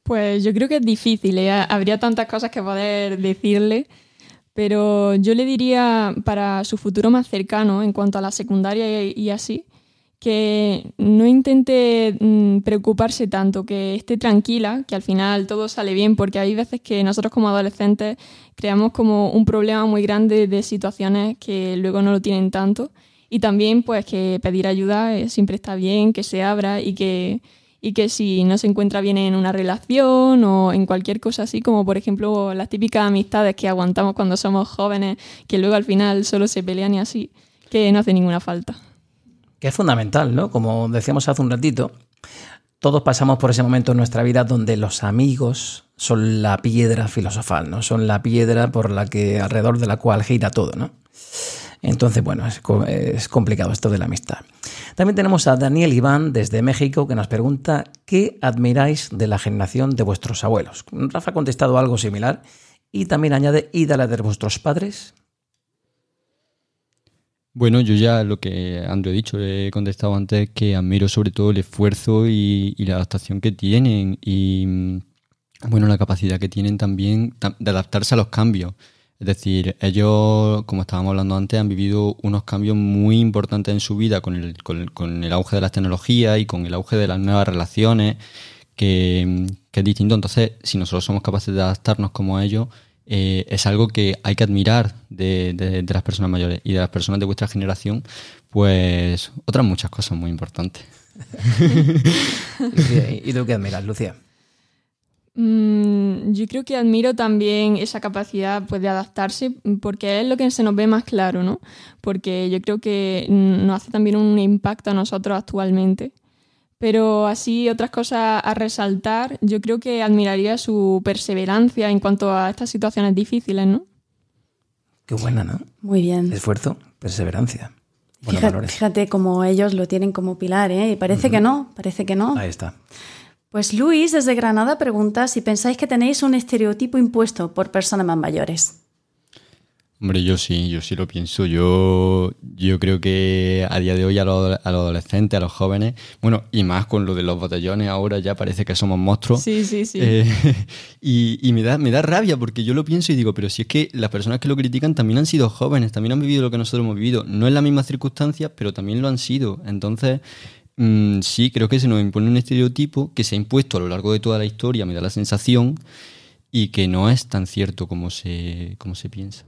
Pues yo creo que es difícil, ¿eh? habría tantas cosas que poder decirle, pero yo le diría para su futuro más cercano, en cuanto a la secundaria y, así, que no intente mm, preocuparse tanto, que esté tranquila, que al final todo sale bien, porque hay veces que nosotros como adolescentes creamos como un problema muy grande de situaciones que luego no lo tienen tanto. Y también pues que pedir ayuda eh, siempre está bien, que se abra y que y que si no se encuentra bien en una relación o en cualquier cosa así, como por ejemplo las típicas amistades que aguantamos cuando somos jóvenes, que luego al final solo se pelean y así, que no hace ninguna falta. Que es fundamental, ¿no? Como decíamos hace un ratito, todos pasamos por ese momento en nuestra vida donde los amigos son la piedra filosofal, ¿no? Son la piedra por la que alrededor de la cual gira todo, ¿no? Entonces, bueno, es, complicado esto de la amistad. También tenemos a Daniel Iván desde México que nos pregunta ¿qué admiráis de la generación de vuestros abuelos? Rafa ha contestado algo similar y también añade ¿y de la de vuestros padres? Bueno, yo ya lo que ando he dicho, he contestado antes que admiro sobre todo el esfuerzo y, la adaptación que tienen y bueno, la capacidad que tienen también de adaptarse a los cambios. Es decir, ellos, como estábamos hablando antes, han vivido unos cambios muy importantes en su vida con el, con el, auge de las tecnologías y con el auge de las nuevas relaciones, que, es distinto. Entonces, si nosotros somos capaces de adaptarnos como ellos, eh, es algo que hay que admirar de, de, las personas mayores y de las personas de vuestra generación, pues otras muchas cosas muy importantes. <laughs> ¿Y tú qué admiras, Lucía? Mm, yo creo que admiro también esa capacidad pues, de adaptarse porque es lo que se nos ve más claro, ¿no? Porque yo creo que nos hace también un impacto a nosotros actualmente. Pero así otras cosas a resaltar, yo creo que admiraría su perseverancia en cuanto a estas situaciones difíciles, ¿no? Qué buena, ¿no? Muy bien. Esfuerzo, perseverancia. Fíjate, fíjate cómo ellos lo tienen como pilar, ¿eh? Y parece que no, parece que no. Ahí está. Pues Luis desde Granada pregunta si pensáis que tenéis un estereotipo impuesto por personas más mayores. Hombre, yo sí, yo sí lo pienso. Yo, yo creo que a día de hoy a los, adolescentes, a los jóvenes, bueno, y más con lo de los botellones ahora ya parece que somos monstruos. Sí, sí, sí. Eh, <laughs> y, me, da, me da rabia porque yo lo pienso y digo, pero si es que las personas que lo critican también han sido jóvenes, también han vivido lo que nosotros hemos vivido. No en las mismas circunstancias, pero también lo han sido. Entonces, Mm, sí, creo que se nos impone un estereotipo que se ha impuesto a lo largo de toda la historia, me da la sensación, y que no es tan cierto como se, como se piensa.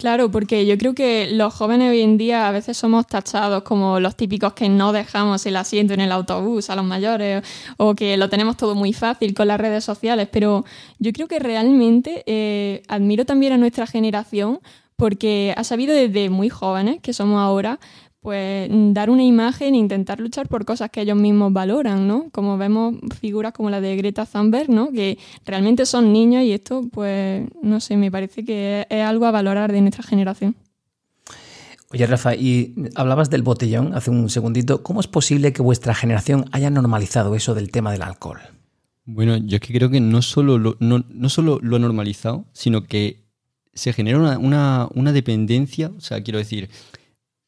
Claro, porque yo creo que los jóvenes hoy en día a veces somos tachados como los típicos que no dejamos el asiento en el autobús a los mayores o que lo tenemos todo muy fácil con las redes sociales, pero yo creo que realmente eh, admiro también a nuestra generación porque ha sabido desde muy jóvenes, que somos ahora, pues dar una imagen e intentar luchar por cosas que ellos mismos valoran, ¿no? Como vemos figuras como la de Greta Thunberg, ¿no? Que realmente son niños y esto, pues, no sé, me parece que es algo a valorar de nuestra generación. Oye, Rafa, y hablabas del botellón hace un segundito. ¿Cómo es posible que vuestra generación haya normalizado eso del tema del alcohol? Bueno, yo es que creo que no solo lo, no, no solo lo ha normalizado, sino que se genera una, una, una dependencia, o sea, quiero decir,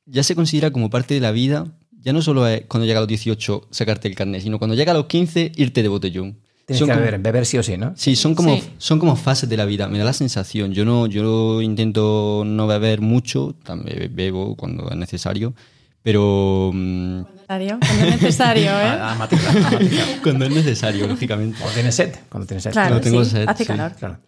ya se considera como parte de la vida, ya no solo es cuando llega a los 18 sacarte el carnet, sino cuando llega a los 15 irte de botellón. Tienes que beber, beber sí o sí, ¿no? Sí, son como, son como fases de la vida. Me da la sensación. Yo no, yo intento no beber mucho, también bebo cuando es necesario, pero. Mm, cuando es necesario, <laughs> ¿eh? Ah, <laughs> cuando es necesario, lógicamente. Cuando tienes sed. Cuando tienes sed. Claro, tengo sed, hace calor. Claro.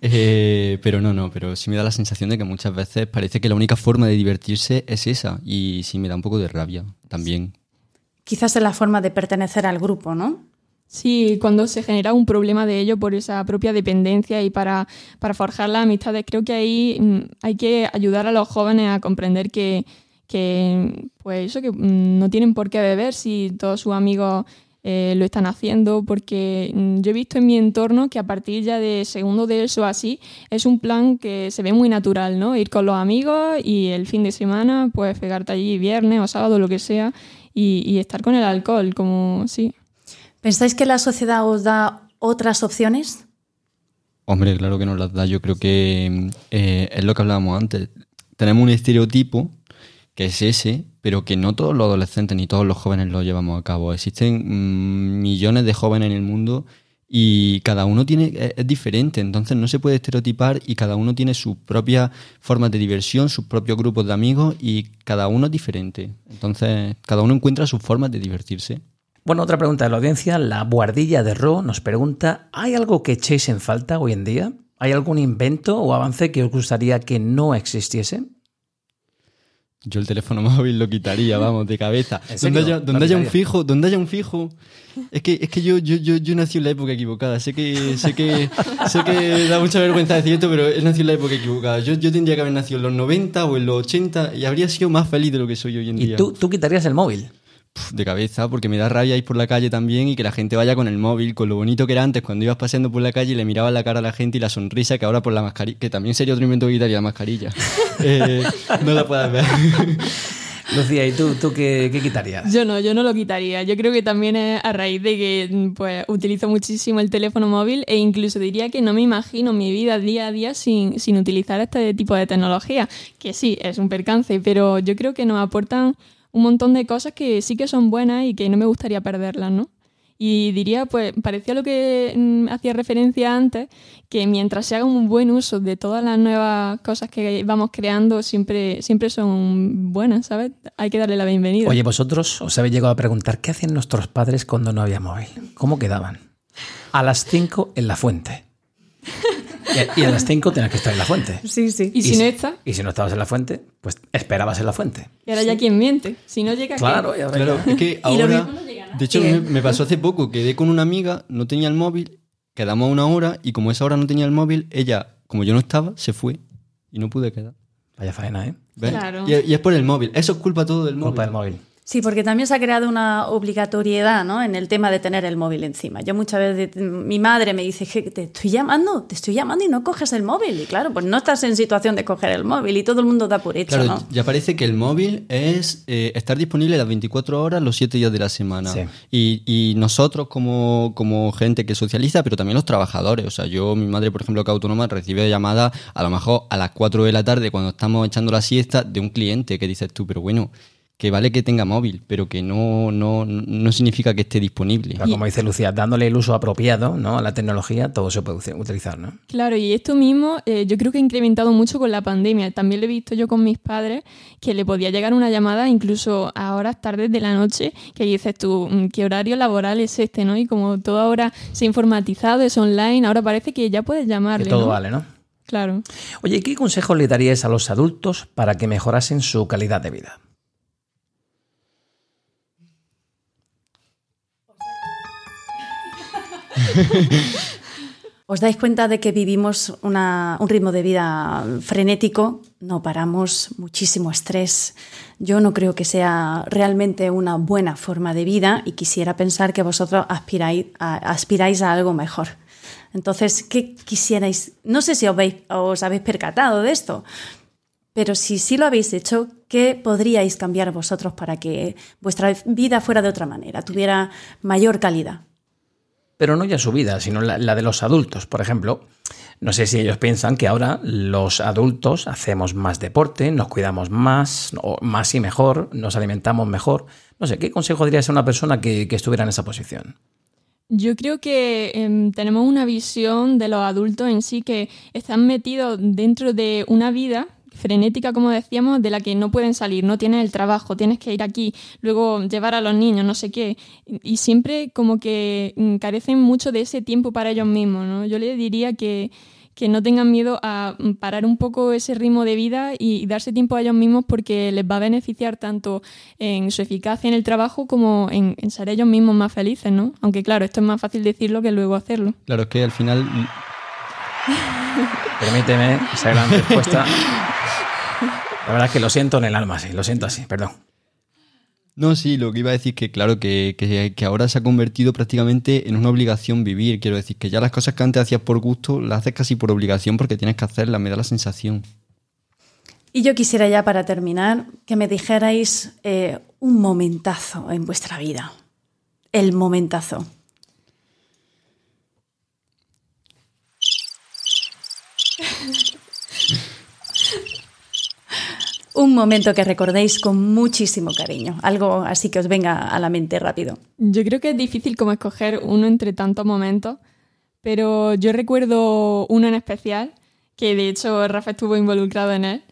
Eh, pero no, no, pero sí me da la sensación de que muchas veces parece que la única forma de divertirse es esa. Y sí me da un poco de rabia también. Quizás es la forma de pertenecer al grupo, ¿no? Sí, cuando se genera un problema de ello por esa propia dependencia y para, para forjar las amistades, creo que ahí mm, hay que ayudar a los jóvenes a comprender que, que pues eso, que mm, no tienen por qué beber si todos sus amigos eh, lo están haciendo porque mm, yo he visto en mi entorno que a partir ya de segundo de eso así es un plan que se ve muy natural, ¿no? Ir con los amigos y el fin de semana pues pegarte allí viernes o sábado, lo que sea, y, estar con el alcohol, como sí. ¿Pensáis que la sociedad os da otras opciones? Hombre, claro que nos las da. Yo creo que eh, es lo que hablábamos antes. Tenemos un estereotipo que es ese, pero que no todos los adolescentes ni todos los jóvenes lo llevamos a cabo. Existen mm, millones de jóvenes en el mundo y cada uno tiene es, diferente, entonces no se puede estereotipar y cada uno tiene sus propias formas de diversión, sus propios grupos de amigos y cada uno es diferente. Entonces, cada uno encuentra sus formas de divertirse. Bueno, otra pregunta de la audiencia, la guardilla de Ro nos pregunta, ¿hay algo que echéis en falta hoy en día? ¿Hay algún invento o avance que os gustaría que no existiese? Yo el teléfono <laughs> móvil lo quitaría, vamos, de cabeza. Donde haya, donde haya un fijo, donde haya un fijo. Es que, es que yo, yo, yo, yo nací en la época equivocada. Sé que, sé que, sé que da mucha vergüenza decir esto, pero he nacido en la época equivocada. Yo, yo tendría que haber nacido en los 90 o en los 80 y habría sido más feliz de lo que soy hoy en día. ¿Y tú, tú quitarías el móvil? De cabeza, porque me da rabia ir por la calle también y que la gente vaya con el móvil, con lo bonito que era antes cuando ibas paseando por la calle y le mirabas la cara a la gente y la sonrisa que ahora por la mascarilla, que también sería otro invento de guitarra, la mascarilla. <laughs> Eh, no la puedes ver. <laughs> Lucía, ¿y tú, tú qué, qué, quitarías? Yo no, yo no lo quitaría. Yo creo que también es a raíz de que pues, utilizo muchísimo el teléfono móvil e incluso diría que no me imagino mi vida día a día sin, sin utilizar este tipo de tecnología, que sí, es un percance, pero yo creo que nos aportan un montón de cosas que sí que son buenas y que no me gustaría perderlas, ¿no? Y diría, pues, parecía lo que mm, hacía referencia antes, que mientras se haga un buen uso de todas las nuevas cosas que vamos creando, siempre, siempre son buenas, ¿sabes? Hay que darle la bienvenida. Oye, vosotros os habéis llegado a preguntar, ¿qué hacían nuestros padres cuando no había móvil? ¿Cómo quedaban? A las 5 en la fuente. Y a las 5 tenías que estar en la fuente. Sí, sí. ¿Y, si no está? Y si no estabas en la fuente, pues esperabas en la fuente. Y ahora ya quien miente. Si no llega Claro, claro. Es que ahora. De hecho, me, pasó hace poco, quedé con una amiga, no tenía el móvil, quedamos una hora y como esa hora no tenía el móvil, ella, como yo no estaba, se fue y no pude quedar. Vaya faena, ¿eh? Claro. Y, y, es por el móvil. Eso es culpa todo del móvil. Culpa del móvil. Sí, porque también se ha creado una obligatoriedad ¿no? en el tema de tener el móvil encima. Yo muchas veces, mi madre me dice, que te estoy llamando, te estoy llamando y no coges el móvil. Y claro, pues no estás en situación de coger el móvil y todo el mundo da por hecho. Claro, ya parece que el móvil es eh, estar disponible las 24 horas, los 7 días de la semana. Y, y, nosotros como, como gente que socializa, pero también los trabajadores. O sea, yo, mi madre, por ejemplo, que autónoma, recibe llamadas a lo mejor a las 4 de la tarde cuando estamos echando la siesta de un cliente que dices tú, pero bueno, que vale que tenga móvil, pero que no, no, no significa que esté disponible. como dice Lucía, dándole el uso apropiado ¿no? a la tecnología, todo se puede utilizar. ¿no? Claro, y esto mismo eh, yo creo que ha incrementado mucho con la pandemia. También lo he visto yo con mis padres, que le podía llegar una llamada incluso a horas tardes de la noche, que dices tú, mm, ¿qué horario laboral es este? ¿no? Y como todo ahora se ha informatizado, es online, ahora parece que ya puedes llamarle. Que todo vale, ¿no? Claro. Oye, ¿qué consejos le darías a los adultos para que mejorasen su calidad de vida? <laughs> os dais cuenta de que vivimos un ritmo de vida frenético, no paramos, muchísimo estrés. Yo no creo que sea realmente una buena forma de vida y quisiera pensar que vosotros aspiráis a, algo mejor. Entonces, ¿qué quisierais? No sé si os, os habéis percatado de esto, pero si sí lo habéis hecho, ¿qué podríais cambiar vosotros para que vuestra vida fuera de otra manera, tuviera mayor calidad? Pero no ya su vida, sino la, de los adultos. Por ejemplo, no sé si ellos piensan que ahora los adultos hacemos más deporte, nos cuidamos más, más y mejor, nos alimentamos mejor. No sé, ¿qué consejo dirías a una persona que, estuviera en esa posición? Yo creo que eh, tenemos una visión de los adultos en sí que están metidos dentro de una vida frenética, como decíamos, de la que no pueden salir, no tienes el trabajo, tienes que ir aquí, luego llevar a los niños, no sé qué. Y siempre como que mm, carecen mucho de ese tiempo para ellos mismos, ¿no? Yo les diría que, que no tengan miedo a mm, parar un poco ese ritmo de vida y, darse tiempo a ellos mismos porque les va a beneficiar tanto en su eficacia en el trabajo como en, en ser ellos mismos más felices, ¿no? Aunque claro, esto es más fácil decirlo que luego hacerlo. Claro, es que al final... <laughs> Permíteme esa gran respuesta. <laughs> La verdad es que lo siento en el alma, sí, lo siento así, perdón. No, sí, lo que iba a decir que claro, que, que, que, ahora se ha convertido prácticamente en una obligación vivir. Quiero decir, que ya las cosas que antes hacías por gusto, las haces casi por obligación porque tienes que hacerlas, me da la sensación. Y yo quisiera ya para terminar que me dijerais eh, un momentazo en vuestra vida. El momentazo. Un momento que recordéis con muchísimo cariño, algo así que os venga a la mente rápido. Yo creo que es difícil como escoger uno entre tantos momentos, pero yo recuerdo uno en especial, que de hecho Rafa estuvo involucrado en él.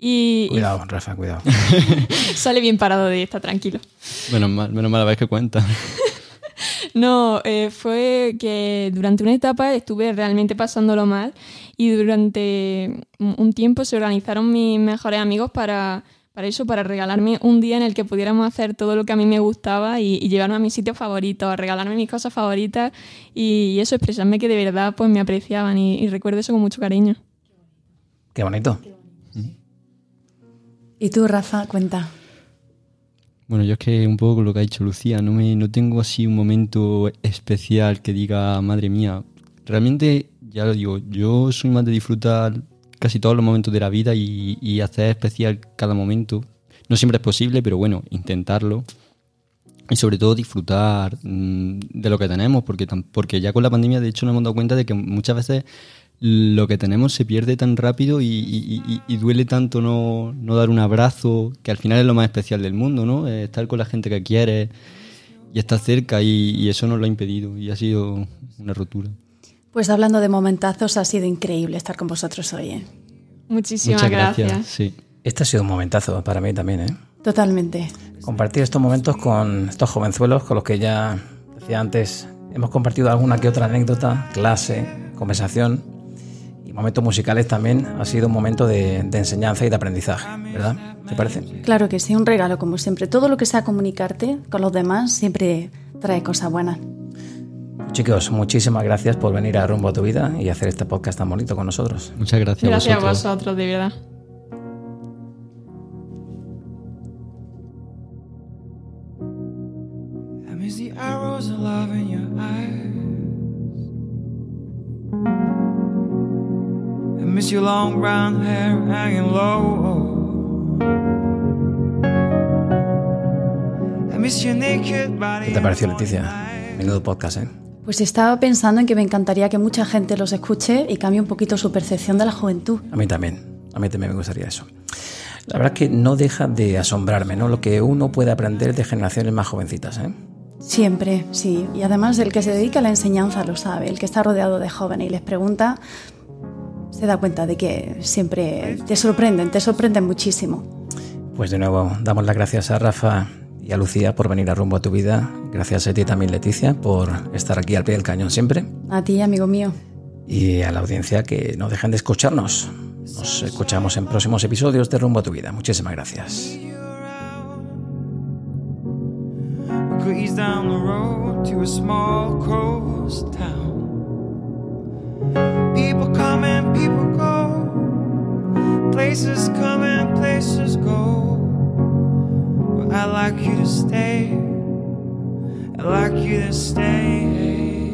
Y, cuidado, Rafa, cuidado. <laughs> sale bien parado de esta, tranquilo. Menos mal, menos mal la vez que cuenta. <laughs> no, eh, fue que durante una etapa estuve realmente pasándolo mal y durante un tiempo se organizaron mis mejores amigos para, para eso, para regalarme un día en el que pudiéramos hacer todo lo que a mí me gustaba y, y llevarme a mis sitios favoritos, a regalarme mis cosas favoritas y, y, eso, expresarme que de verdad pues me apreciaban y, y recuerdo eso con mucho cariño. Qué bonito. ¿Y tú, Rafa, cuenta? Bueno, yo es que un poco lo que ha dicho Lucía, no, me, no tengo así un momento especial que diga, madre mía, realmente ya lo digo, yo soy más de disfrutar casi todos los momentos de la vida y, hacer especial cada momento. No siempre es posible, pero bueno, intentarlo. Y sobre todo disfrutar mmm, de lo que tenemos, porque, porque ya con la pandemia de hecho nos hemos dado cuenta de que muchas veces lo que tenemos se pierde tan rápido y, y, y duele tanto no, no, dar un abrazo, que al final es lo más especial del mundo, ¿no? Estar con la gente que quieres y estar cerca y eso nos lo ha impedido y ha sido una rotura. Pues hablando de momentazos, ha sido increíble estar con vosotros hoy. ¿eh? Muchísimas Muchas gracias. gracias. Sí. Este ha sido un momentazo para mí también, ¿eh? Totalmente. Compartir estos momentos con estos jovenzuelos, con los que ya decía antes, hemos compartido alguna que otra anécdota, clase, conversación momentos musicales también. Ha sido un momento de, de enseñanza y de aprendizaje, ¿verdad? ¿Te parece? Claro que sí, un regalo como siempre. Todo lo que sea comunicarte con los demás siempre trae cosas buenas. Chicos, muchísimas gracias por venir a Rumbo a tu Vida y hacer este podcast tan bonito con nosotros. Muchas gracias. Gracias a vosotros, a vosotros de verdad. Miss your long brown hair hanging low. I miss your naked body. ¿Qué te pareció, Leticia? Menudo podcast, ¿eh? Pues estaba pensando en que me encantaría que mucha gente los escuche y cambie un poquito su percepción de la juventud. A mí también, a mí también me gustaría eso. La verdad es que no deja de asombrarme, ¿no? Lo que uno puede aprender de generaciones más jovencitas, ¿eh? Siempre, sí. Y además el que se dedica a la enseñanza lo sabe, el que está rodeado de jóvenes y les pregunta, se da cuenta de que siempre te sorprenden, te sorprenden muchísimo. Pues de nuevo, damos las gracias a Rafa y a Lucía por venir a rumbo a tu vida. Gracias a ti también, Leticia, por estar aquí al pie del cañón siempre. A ti, amigo mío. Y a la audiencia que no dejen de escucharnos. Nos escuchamos en próximos episodios de Rumbo a tu vida. Muchísimas gracias. People come and people go. Places come and places go. But I like you to stay. I like you to stay.